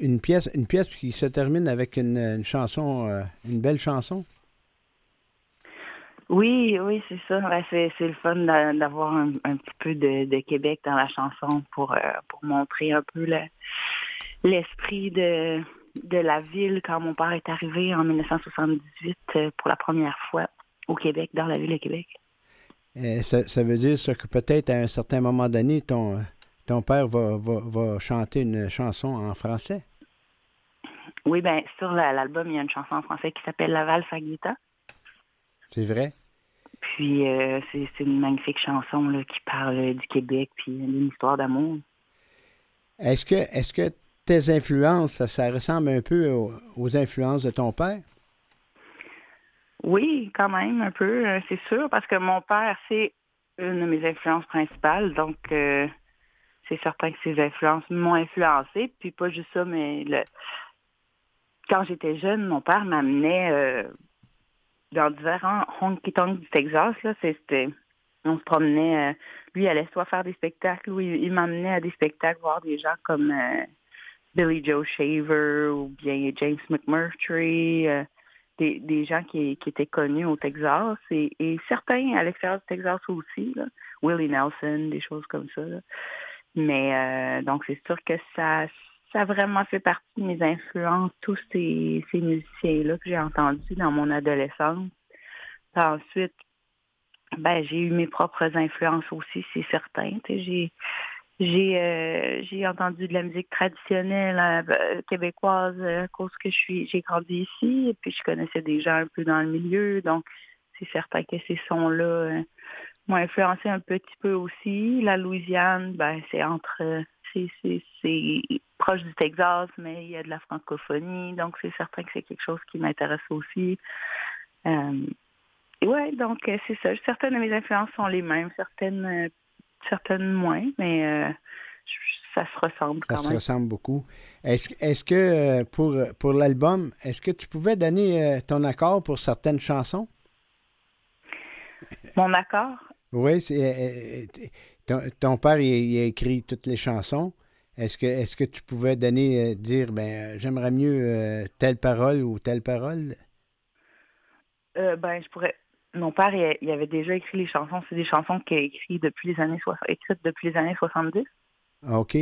une pièce, une pièce qui se termine avec une, chanson, euh, une belle chanson. Oui, oui, c'est ça. C'est, le fun d'a- d'avoir un, petit peu de, Québec dans la chanson pour, euh, montrer un peu le- l'esprit de, de la ville quand mon père est arrivé en 1978 euh, pour la première fois au Québec, dans la ville de Québec. Euh, ça, ça veut dire ça, que peut-être à un certain moment donné, ton, ton père va, va, va chanter une chanson en français. Oui, ben sur la- l'album, il y a une chanson en français qui s'appelle La valse à. C'est vrai? Puis euh, c'est, une magnifique chanson là, qui parle du Québec puis d'une histoire d'amour. Est-ce que, est-ce que tes influences, ça, ça ressemble un peu aux, aux influences de ton père? Oui, quand même, un peu, euh, c'est sûr, parce que mon père, c'est une de mes influences principales, donc euh, c'est certain que ses influences m'ont influencé. Puis pas juste ça, mais le... quand j'étais jeune, mon père m'amenait euh, dans différents honky-tonks du Texas. Là, c'était... On se promenait, euh, lui, allait soit faire des spectacles, ou il, il m'amenait à des spectacles voir des gens comme euh, Billy Joe Shaver ou bien James McMurtry. Des, des gens qui, qui étaient connus au Texas et, et certains à l'extérieur du Texas aussi, là. Willie Nelson, des choses comme ça. là. Mais euh, donc c'est sûr que ça, ça a vraiment fait partie de mes influences, tous ces, ces musiciens-là que j'ai entendus dans mon adolescence. Ensuite, ben j'ai eu mes propres influences aussi, c'est certain. J'ai j'ai euh, j'ai entendu de la musique traditionnelle euh, québécoise euh, à cause que je suis j'ai grandi ici et puis je connaissais des gens un peu dans le milieu donc c'est certain que ces sons là m'ont influencé un petit peu aussi. La Louisiane ben c'est entre c'est proche du Texas mais il y a de la francophonie donc c'est certain que c'est quelque chose qui m'intéresse aussi. Et ouais donc c'est ça. Certaines de mes influences sont les mêmes. Certaines certaines moins, mais euh, ça se ressemble Ça quand se même. ressemble beaucoup. Est-ce, que euh, pour, pour l'album, est-ce que tu pouvais donner euh, ton accord pour certaines chansons? Mon accord, Oui, c'est, ton, ton père il, il a écrit toutes les chansons. Est-ce que, est-ce que tu pouvais donner, dire, ben, j'aimerais mieux telle parole ou telle parole? euh, ben je pourrais. Mon père, il, avait déjà écrit les chansons. C'est des chansons qu'il a écrites depuis les années écrites depuis les années 70. Ah, OK.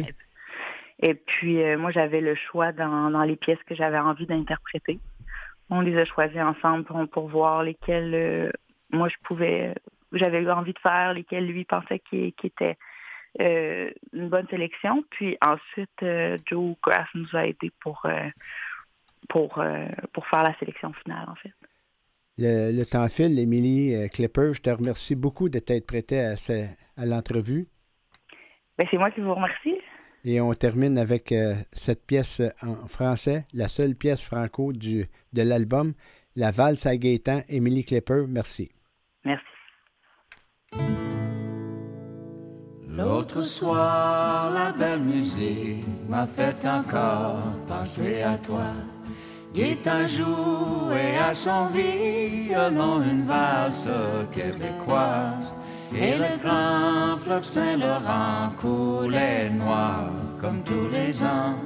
Et puis euh, moi, j'avais le choix dans, dans les pièces que j'avais envie d'interpréter. On les a choisies ensemble pour, pour voir lesquelles euh, moi je pouvais, j'avais eu envie de faire, lesquelles lui pensait qui, qui étaient euh, une bonne sélection. Puis ensuite, euh, Joe Graff nous a aidés pour euh, pour euh, pour faire la sélection finale en fait. Le, le temps file, Émilie euh, Clipper, je te remercie beaucoup de t'être prêtée à, ce- à l'entrevue. Ben, c'est moi qui vous remercie. Et on termine avec euh, cette pièce en français, la seule pièce franco du, de l'album, La valse à Gaétan, Émilie Clipper. Merci. Merci. L'autre soir, la belle musique m'a fait encore penser à toi. Guitin jouait à son violon une valse québécoise. Et le grand fleuve Saint-Laurent coulait noir comme tous les ans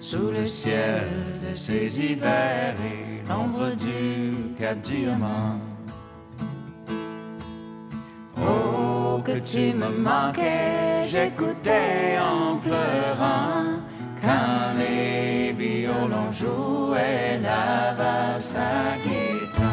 sous le ciel de ces hivers et l'ombre du Cap Diamant. Oh, que tu me manquais, j'écoutais en pleurant quand les violons jouaient la valse à guitare.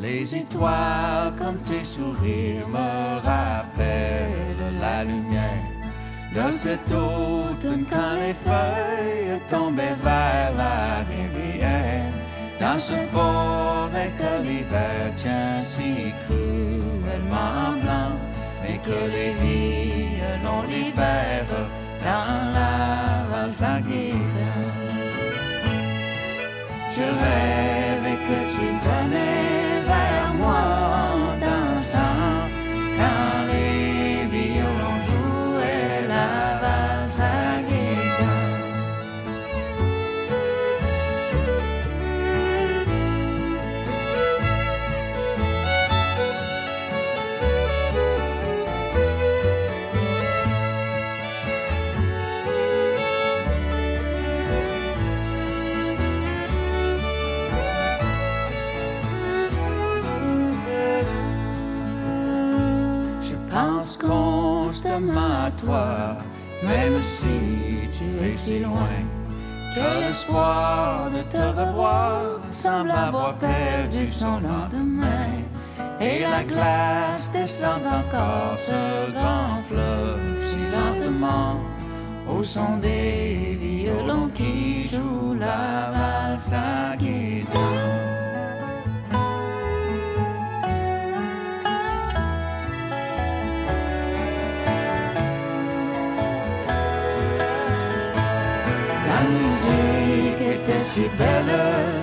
Les étoiles comme tes sourires me rappellent la lumière de cet automne quand les feuilles tombaient vers la. Dans ce forêt que l'hiver tient si cruellement blanc, et que les violons libèrent dans la valse. Je rêvais que tu venais toi, même si tu es si loin. Que l'espoir de te revoir semble avoir perdu son lendemain. Et la glace descend encore ce grand fleuve si lentement au son des violons qui jouent la valse à guitare. Musique était si belle,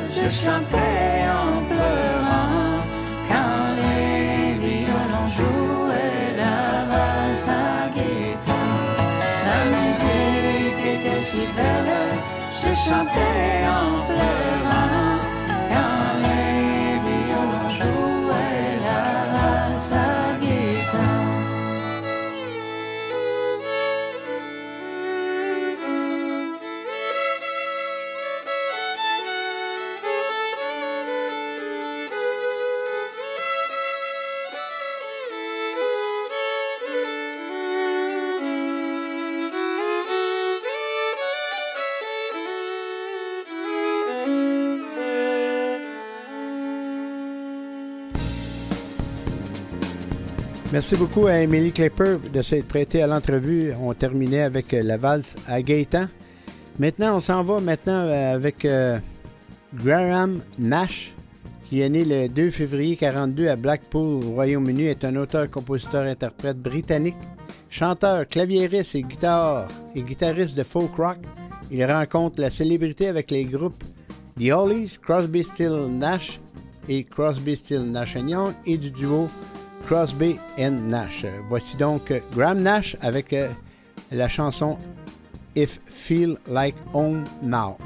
je chantais en pleurant quand les violons jouaient la valse à guitare. La musique était si belle, je chantais en pleurant Merci beaucoup à Emily Clapper de s'être prêtée à l'entrevue. On terminait avec euh, la valse à Gaétan. Maintenant, on s'en va maintenant euh, avec euh, Graham Nash, qui est né le 2 février 42 à Blackpool, au Royaume-Uni, est un auteur, compositeur, interprète britannique, chanteur, claviériste et guitare et guitariste de folk rock. Il rencontre la célébrité avec les groupes The Hollies, Crosby, Still Nash et Crosby, Still Nash Young et du duo Crosby and Nash. Voici donc Graham Nash avec euh, la chanson If Feel Like Home Now.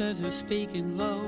treasure speaking low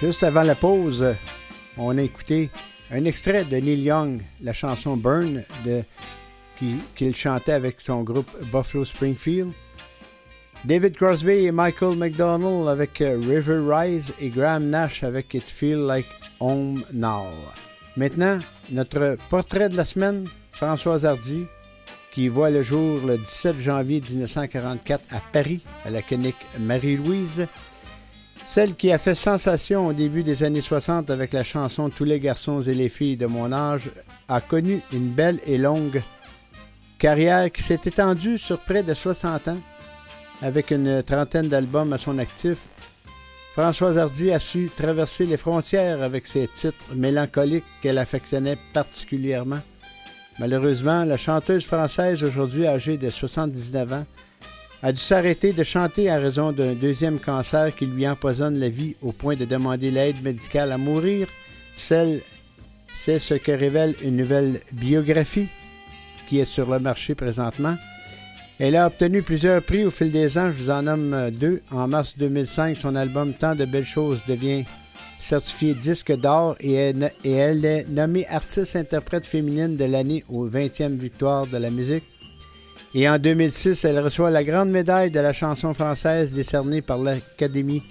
Juste avant la pause, on a écouté un extrait de Neil Young, la chanson Burn, qu'il chantait avec son groupe Buffalo Springfield. David Crosby et Michael McDonald avec euh, River Rise et Graham Nash avec It Feel Like Home Now. Maintenant, notre portrait de la semaine, Françoise Hardy, qui voit le jour le 17 janvier 1944 à Paris, à la clinique Marie-Louise. Celle qui a fait sensation au début des années 60 avec la chanson Tous les garçons et les filles de mon âge a connu une belle et longue carrière qui s'est étendue sur près de 60 ans avec une trentaine d'albums à son actif. Françoise Hardy a su traverser les frontières avec ses titres mélancoliques qu'elle affectionnait particulièrement. Malheureusement, la chanteuse française, aujourd'hui âgée de 79 ans, a dû s'arrêter de chanter à raison d'un deuxième cancer qui lui empoisonne la vie au point de demander l'aide médicale à mourir. C'est ce que révèle une nouvelle biographie qui est sur le marché présentement. Elle a obtenu plusieurs prix au fil des ans, je vous en nomme euh, deux. En mars 2005, son album Tant de belles choses devient certifié disque d'or et elle, et elle est nommée artiste-interprète féminine de l'année aux 20e victoires de la musique. Et en 2006, elle reçoit la grande médaille de la chanson française décernée par l'Académie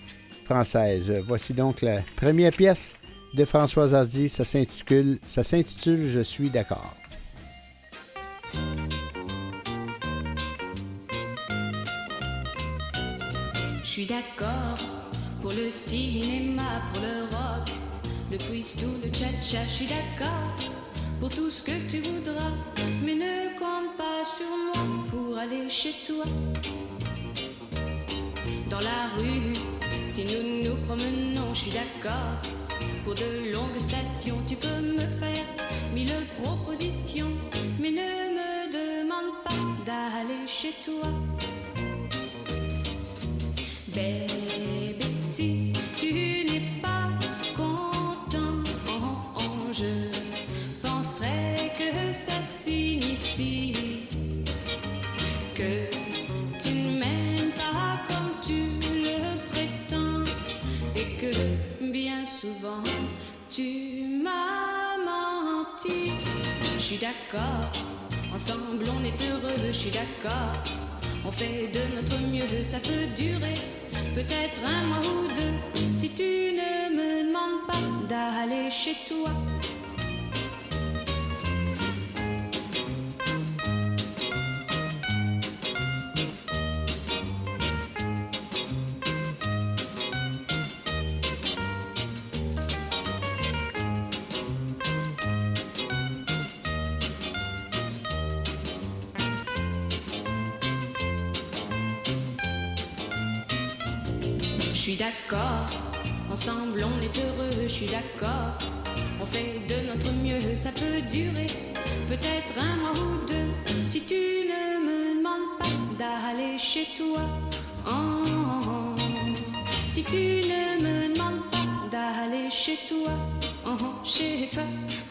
française. Voici donc la première pièce de Françoise Hardy. Ça s'intitule, ça s'intitule Je suis d'accord. Je suis d'accord pour le cinéma, pour le rock, le twist ou le cha-cha. Je suis d'accord pour tout ce que tu voudras, mais ne compte pas sur moi pour aller chez toi. Dans la rue, si nous nous promenons, je suis d'accord. Pour de longues stations, tu peux me faire mille propositions, mais ne me demande pas d'aller chez toi. Bébé, suis d'accord, ensemble on est heureux, je suis d'accord. On fait de notre mieux, ça peut durer peut-être un mois ou deux. Si tu ne me demandes pas d'aller chez toi. D'accord, ensemble on est heureux, je suis d'accord. On fait de notre mieux, ça peut durer peut-être un mois ou deux. Si tu ne me demandes pas d'aller chez toi, oh, si tu ne me demandes pas d'aller chez toi, oh, chez toi,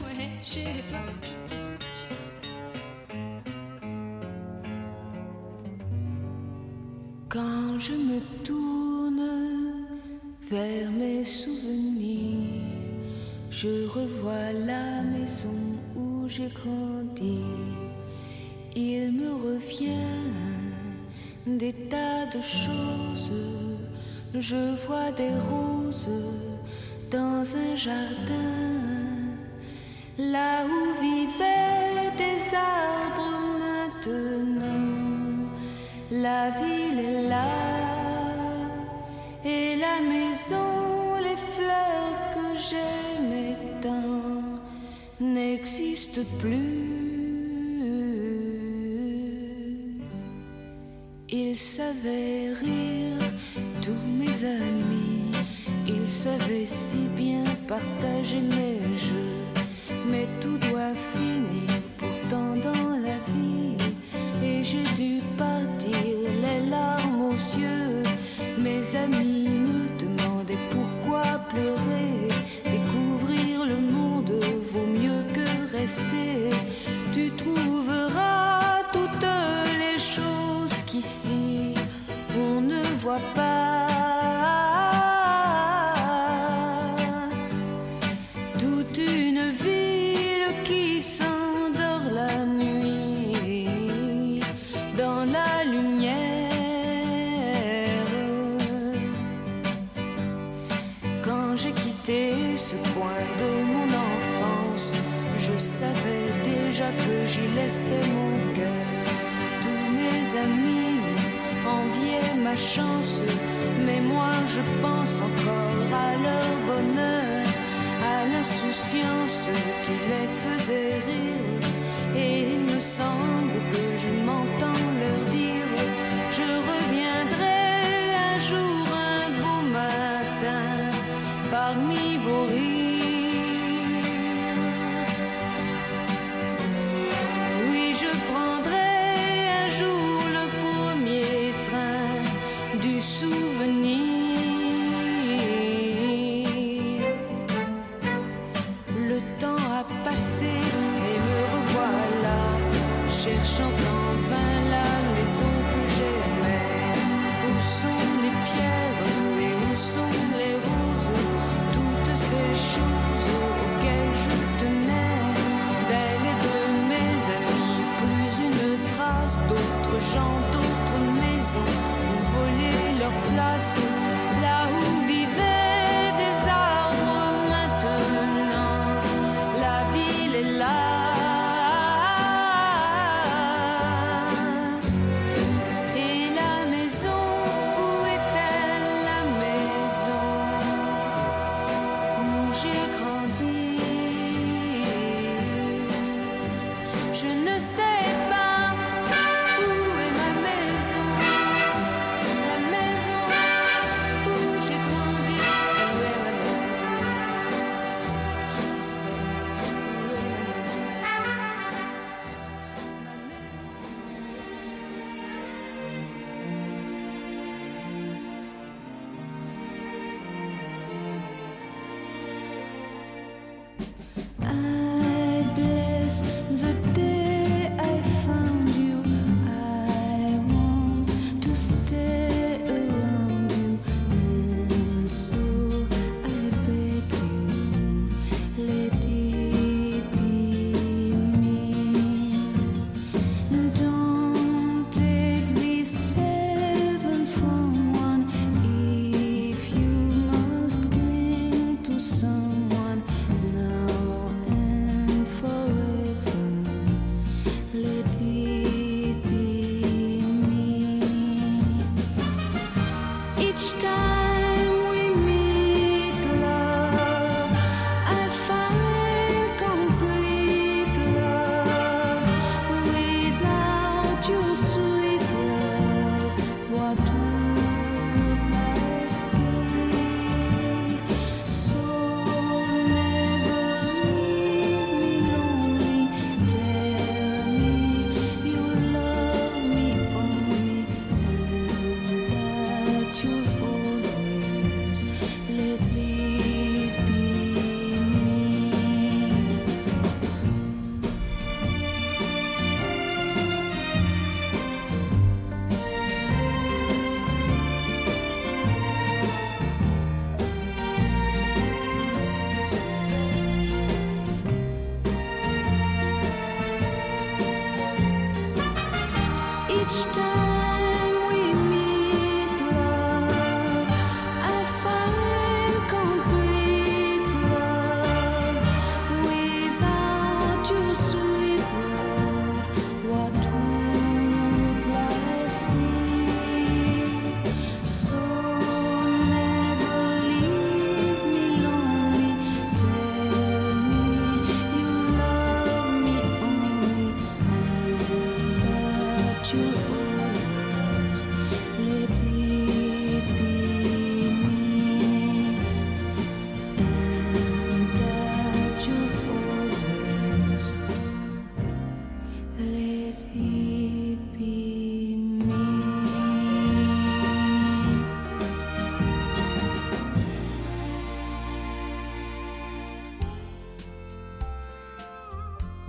ouais, chez toi. Quand je me tourne vers mes souvenirs, je revois la maison où j'ai grandi. Il me revient des tas de choses. Je vois des roses dans un jardin, là où vivaient des arbres maintenant. La ville est là et la maison, je m'éteins n'existe plus. Il savait rire tous mes amis, il savait si bien partager mes jeux, mais tout doit finir pourtant dans la vie, et j'ai dû partir les larmes aux yeux, mes amis me demandaient pourquoi pleurer. tu trouveras toutes les choses qu'ici on ne voit pas. chance, mais moi je pense encore à leur bonheur, à l'insouciance qui les faisait rire.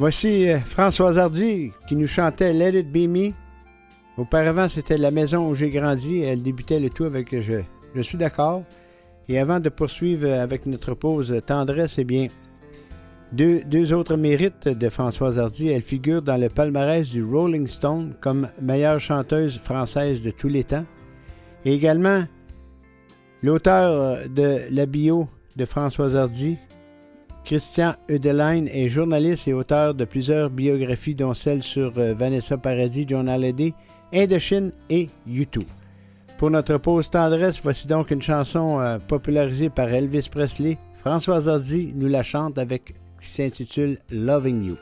Voici euh, Françoise Hardy qui nous chantait Let It Be Me. Auparavant, c'était la maison où j'ai grandi. Elle débutait le tout avec Je, je suis d'accord. Et avant de poursuivre avec notre pause euh, tendresse, eh bien, deux, deux autres mérites de Françoise Hardy. Elle figure dans le palmarès du Rolling Stone comme meilleure chanteuse française de tous les temps. Et également, l'auteur de la bio de Françoise Hardy, Christian Eudelein est journaliste et auteur de plusieurs biographies, dont celle sur euh, Vanessa Paradis, John Hallyday, Indochine et YouTube. Pour notre pause tendresse, voici donc une chanson euh, popularisée par Elvis Presley. Françoise Hardy nous la chante avec qui s'intitule Loving You.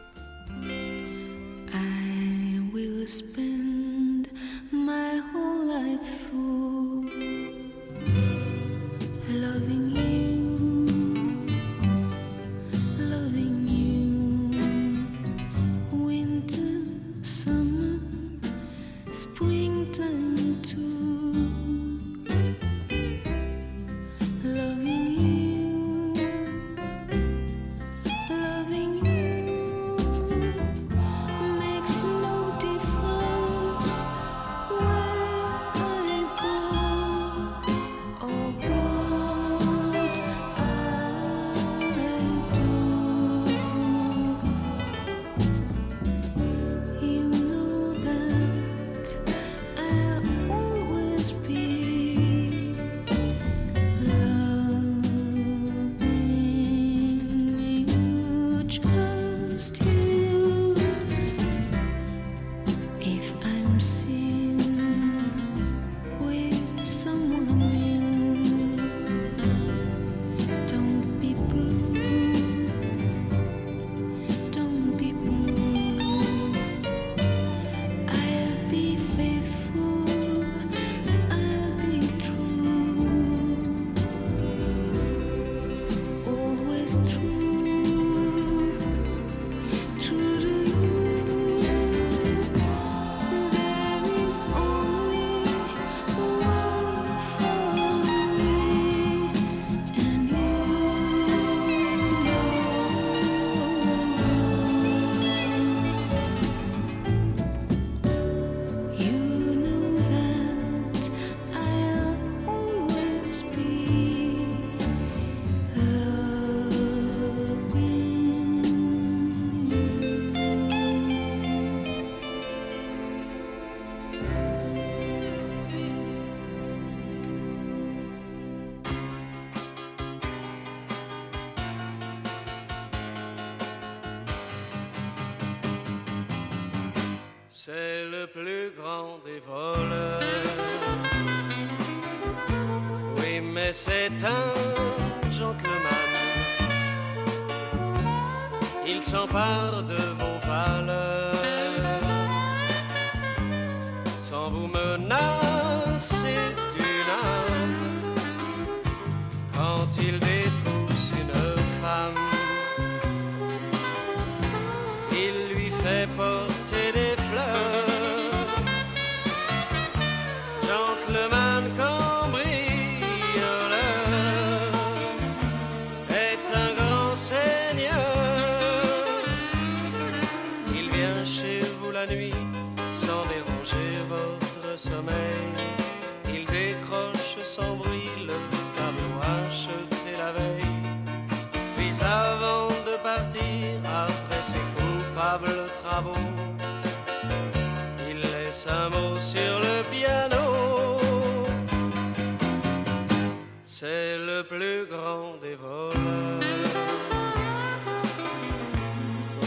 c'est le plus grand des voleurs.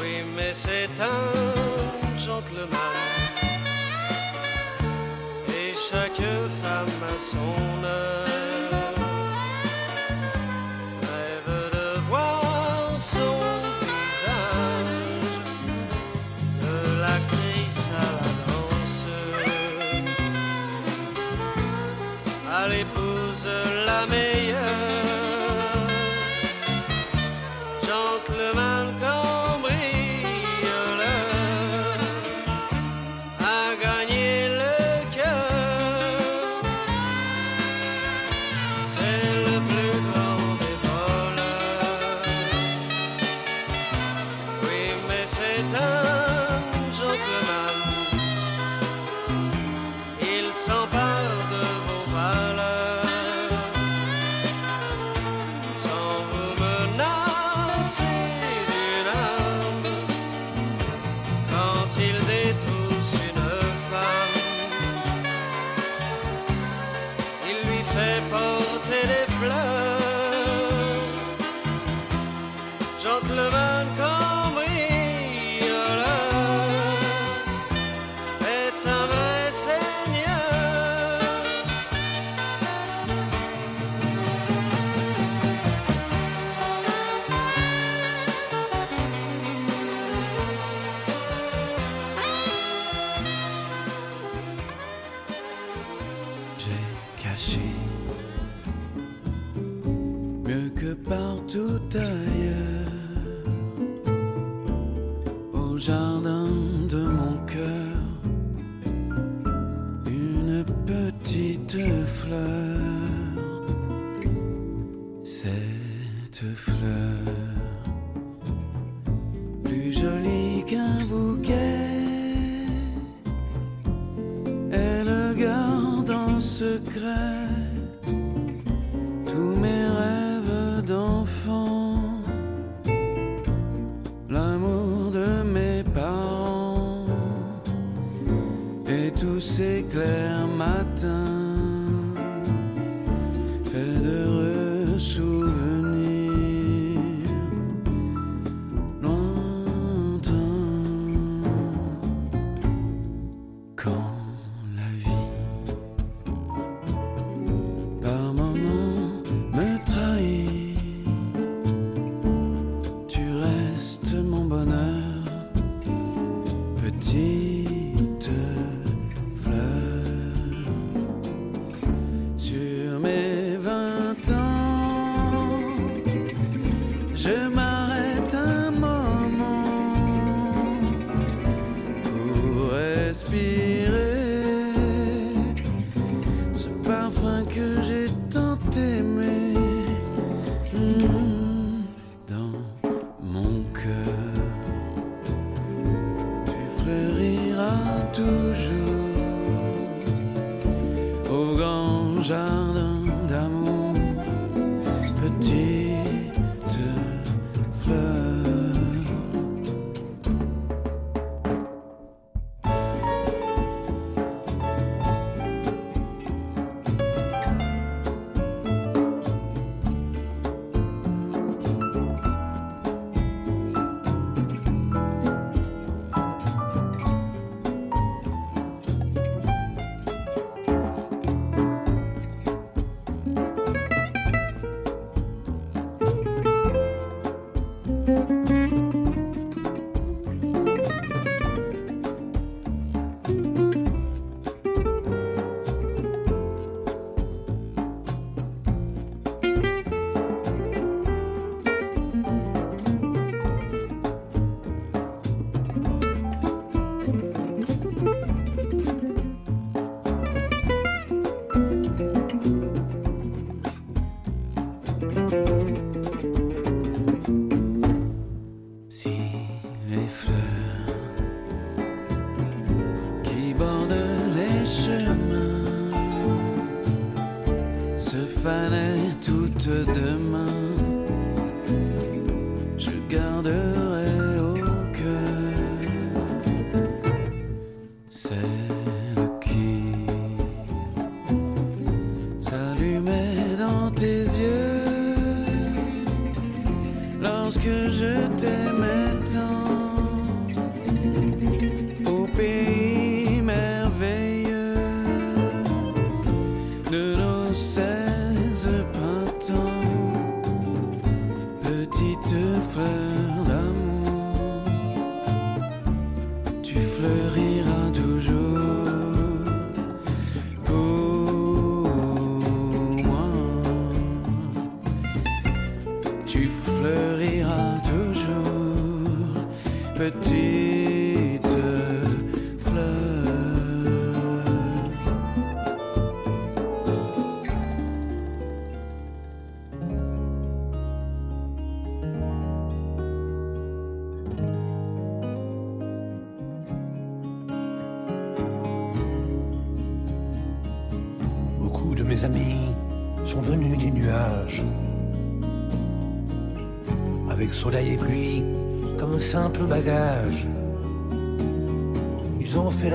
Oui, mais c'est un gentleman. Et chaque femme a son heure.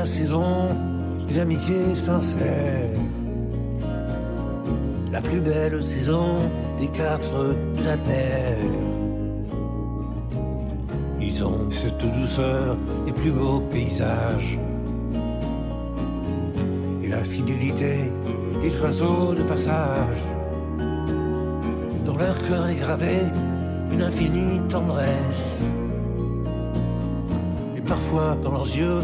saison, les amitiés sincères. La plus belle saison des quatre de la terre. Ils ont cette douceur des plus beaux paysages. Et la fidélité des oiseaux de passage. Dans leur cœur est gravée une infinie tendresse. Et parfois dans leurs yeux,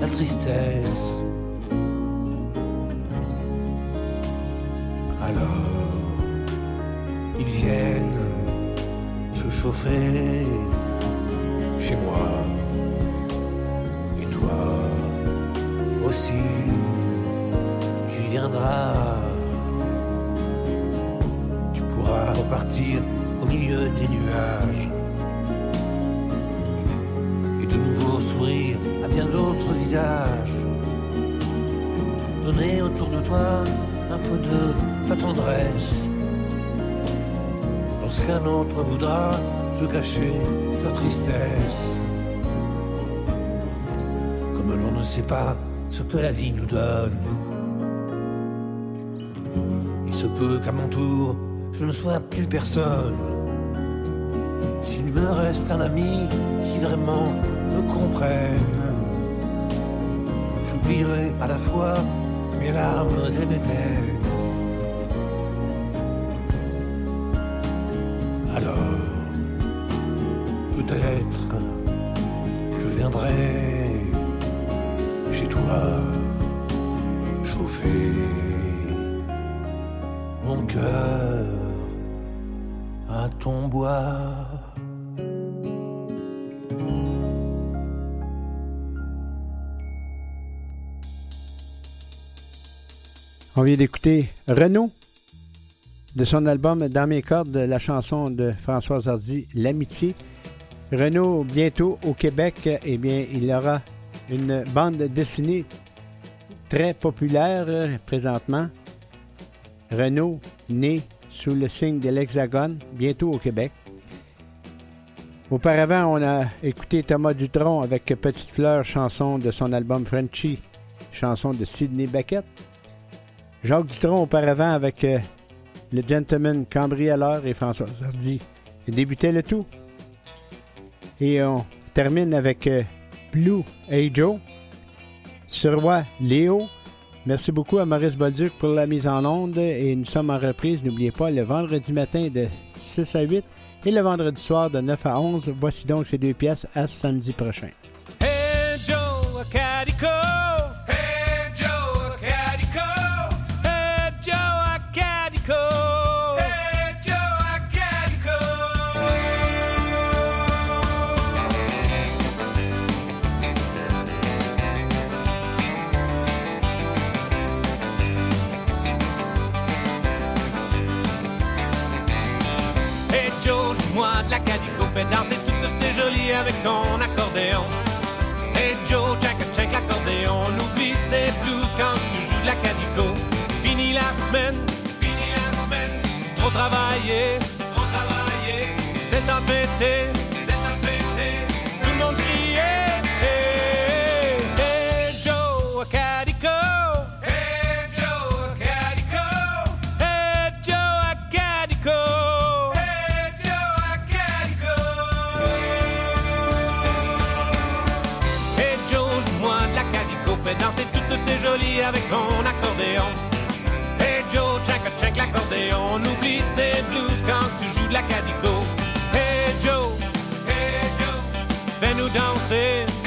la tristesse. Alors, ils viennent se chauffer chez moi. Et toi aussi, tu viendras. Tu pourras repartir au milieu des nuages. À bien d'autres visages. Donner autour de toi un peu de ta tendresse. Lorsqu'un autre voudra te cacher sa tristesse. Comme l'on ne sait pas ce que la vie nous donne. Il se peut qu'à mon tour, je ne sois plus personne. S'il me reste un ami qui vraiment me comprenne, j'oublierai à la fois mes larmes et mes peines. Vient d'écouter Renaud de son album Dans mes cordes, la chanson de Françoise Hardy, L'amitié. Renaud, bientôt au Québec, eh bien, il aura une bande dessinée très populaire présentement. Renaud, né sous le signe de l'Hexagone, bientôt au Québec. Auparavant, on a écouté Thomas Dutronc avec Petite Fleur, chanson de son album Frenchy, chanson de Sidney Beckett. Jacques Dutronc auparavant avec euh, le gentleman cambrioleur et François Hardy. Il débutait le tout. Et on termine avec euh, Blue Hey Joe, Surroi Léo. Merci beaucoup à Maurice Bolduc pour la mise en onde et nous sommes en reprise, n'oubliez pas, le vendredi matin de 6 à 8 et le vendredi soir de 9 à 11. Voici donc ces deux pièces à samedi prochain. Avec ton accordéon. Hey Joe, check check l'accordéon, on oublie ces blues quand tu joues de la cadico. Fini la semaine, fini la semaine, trop travaillé, trop travaillé. C'est un danser toutes ces jolies avec ton accordéon. Hey Joe, check check l'accordéon, on oublie ces blues quand tu joues de la cadico. Hey Joe, hey Joe, fais-nous danser.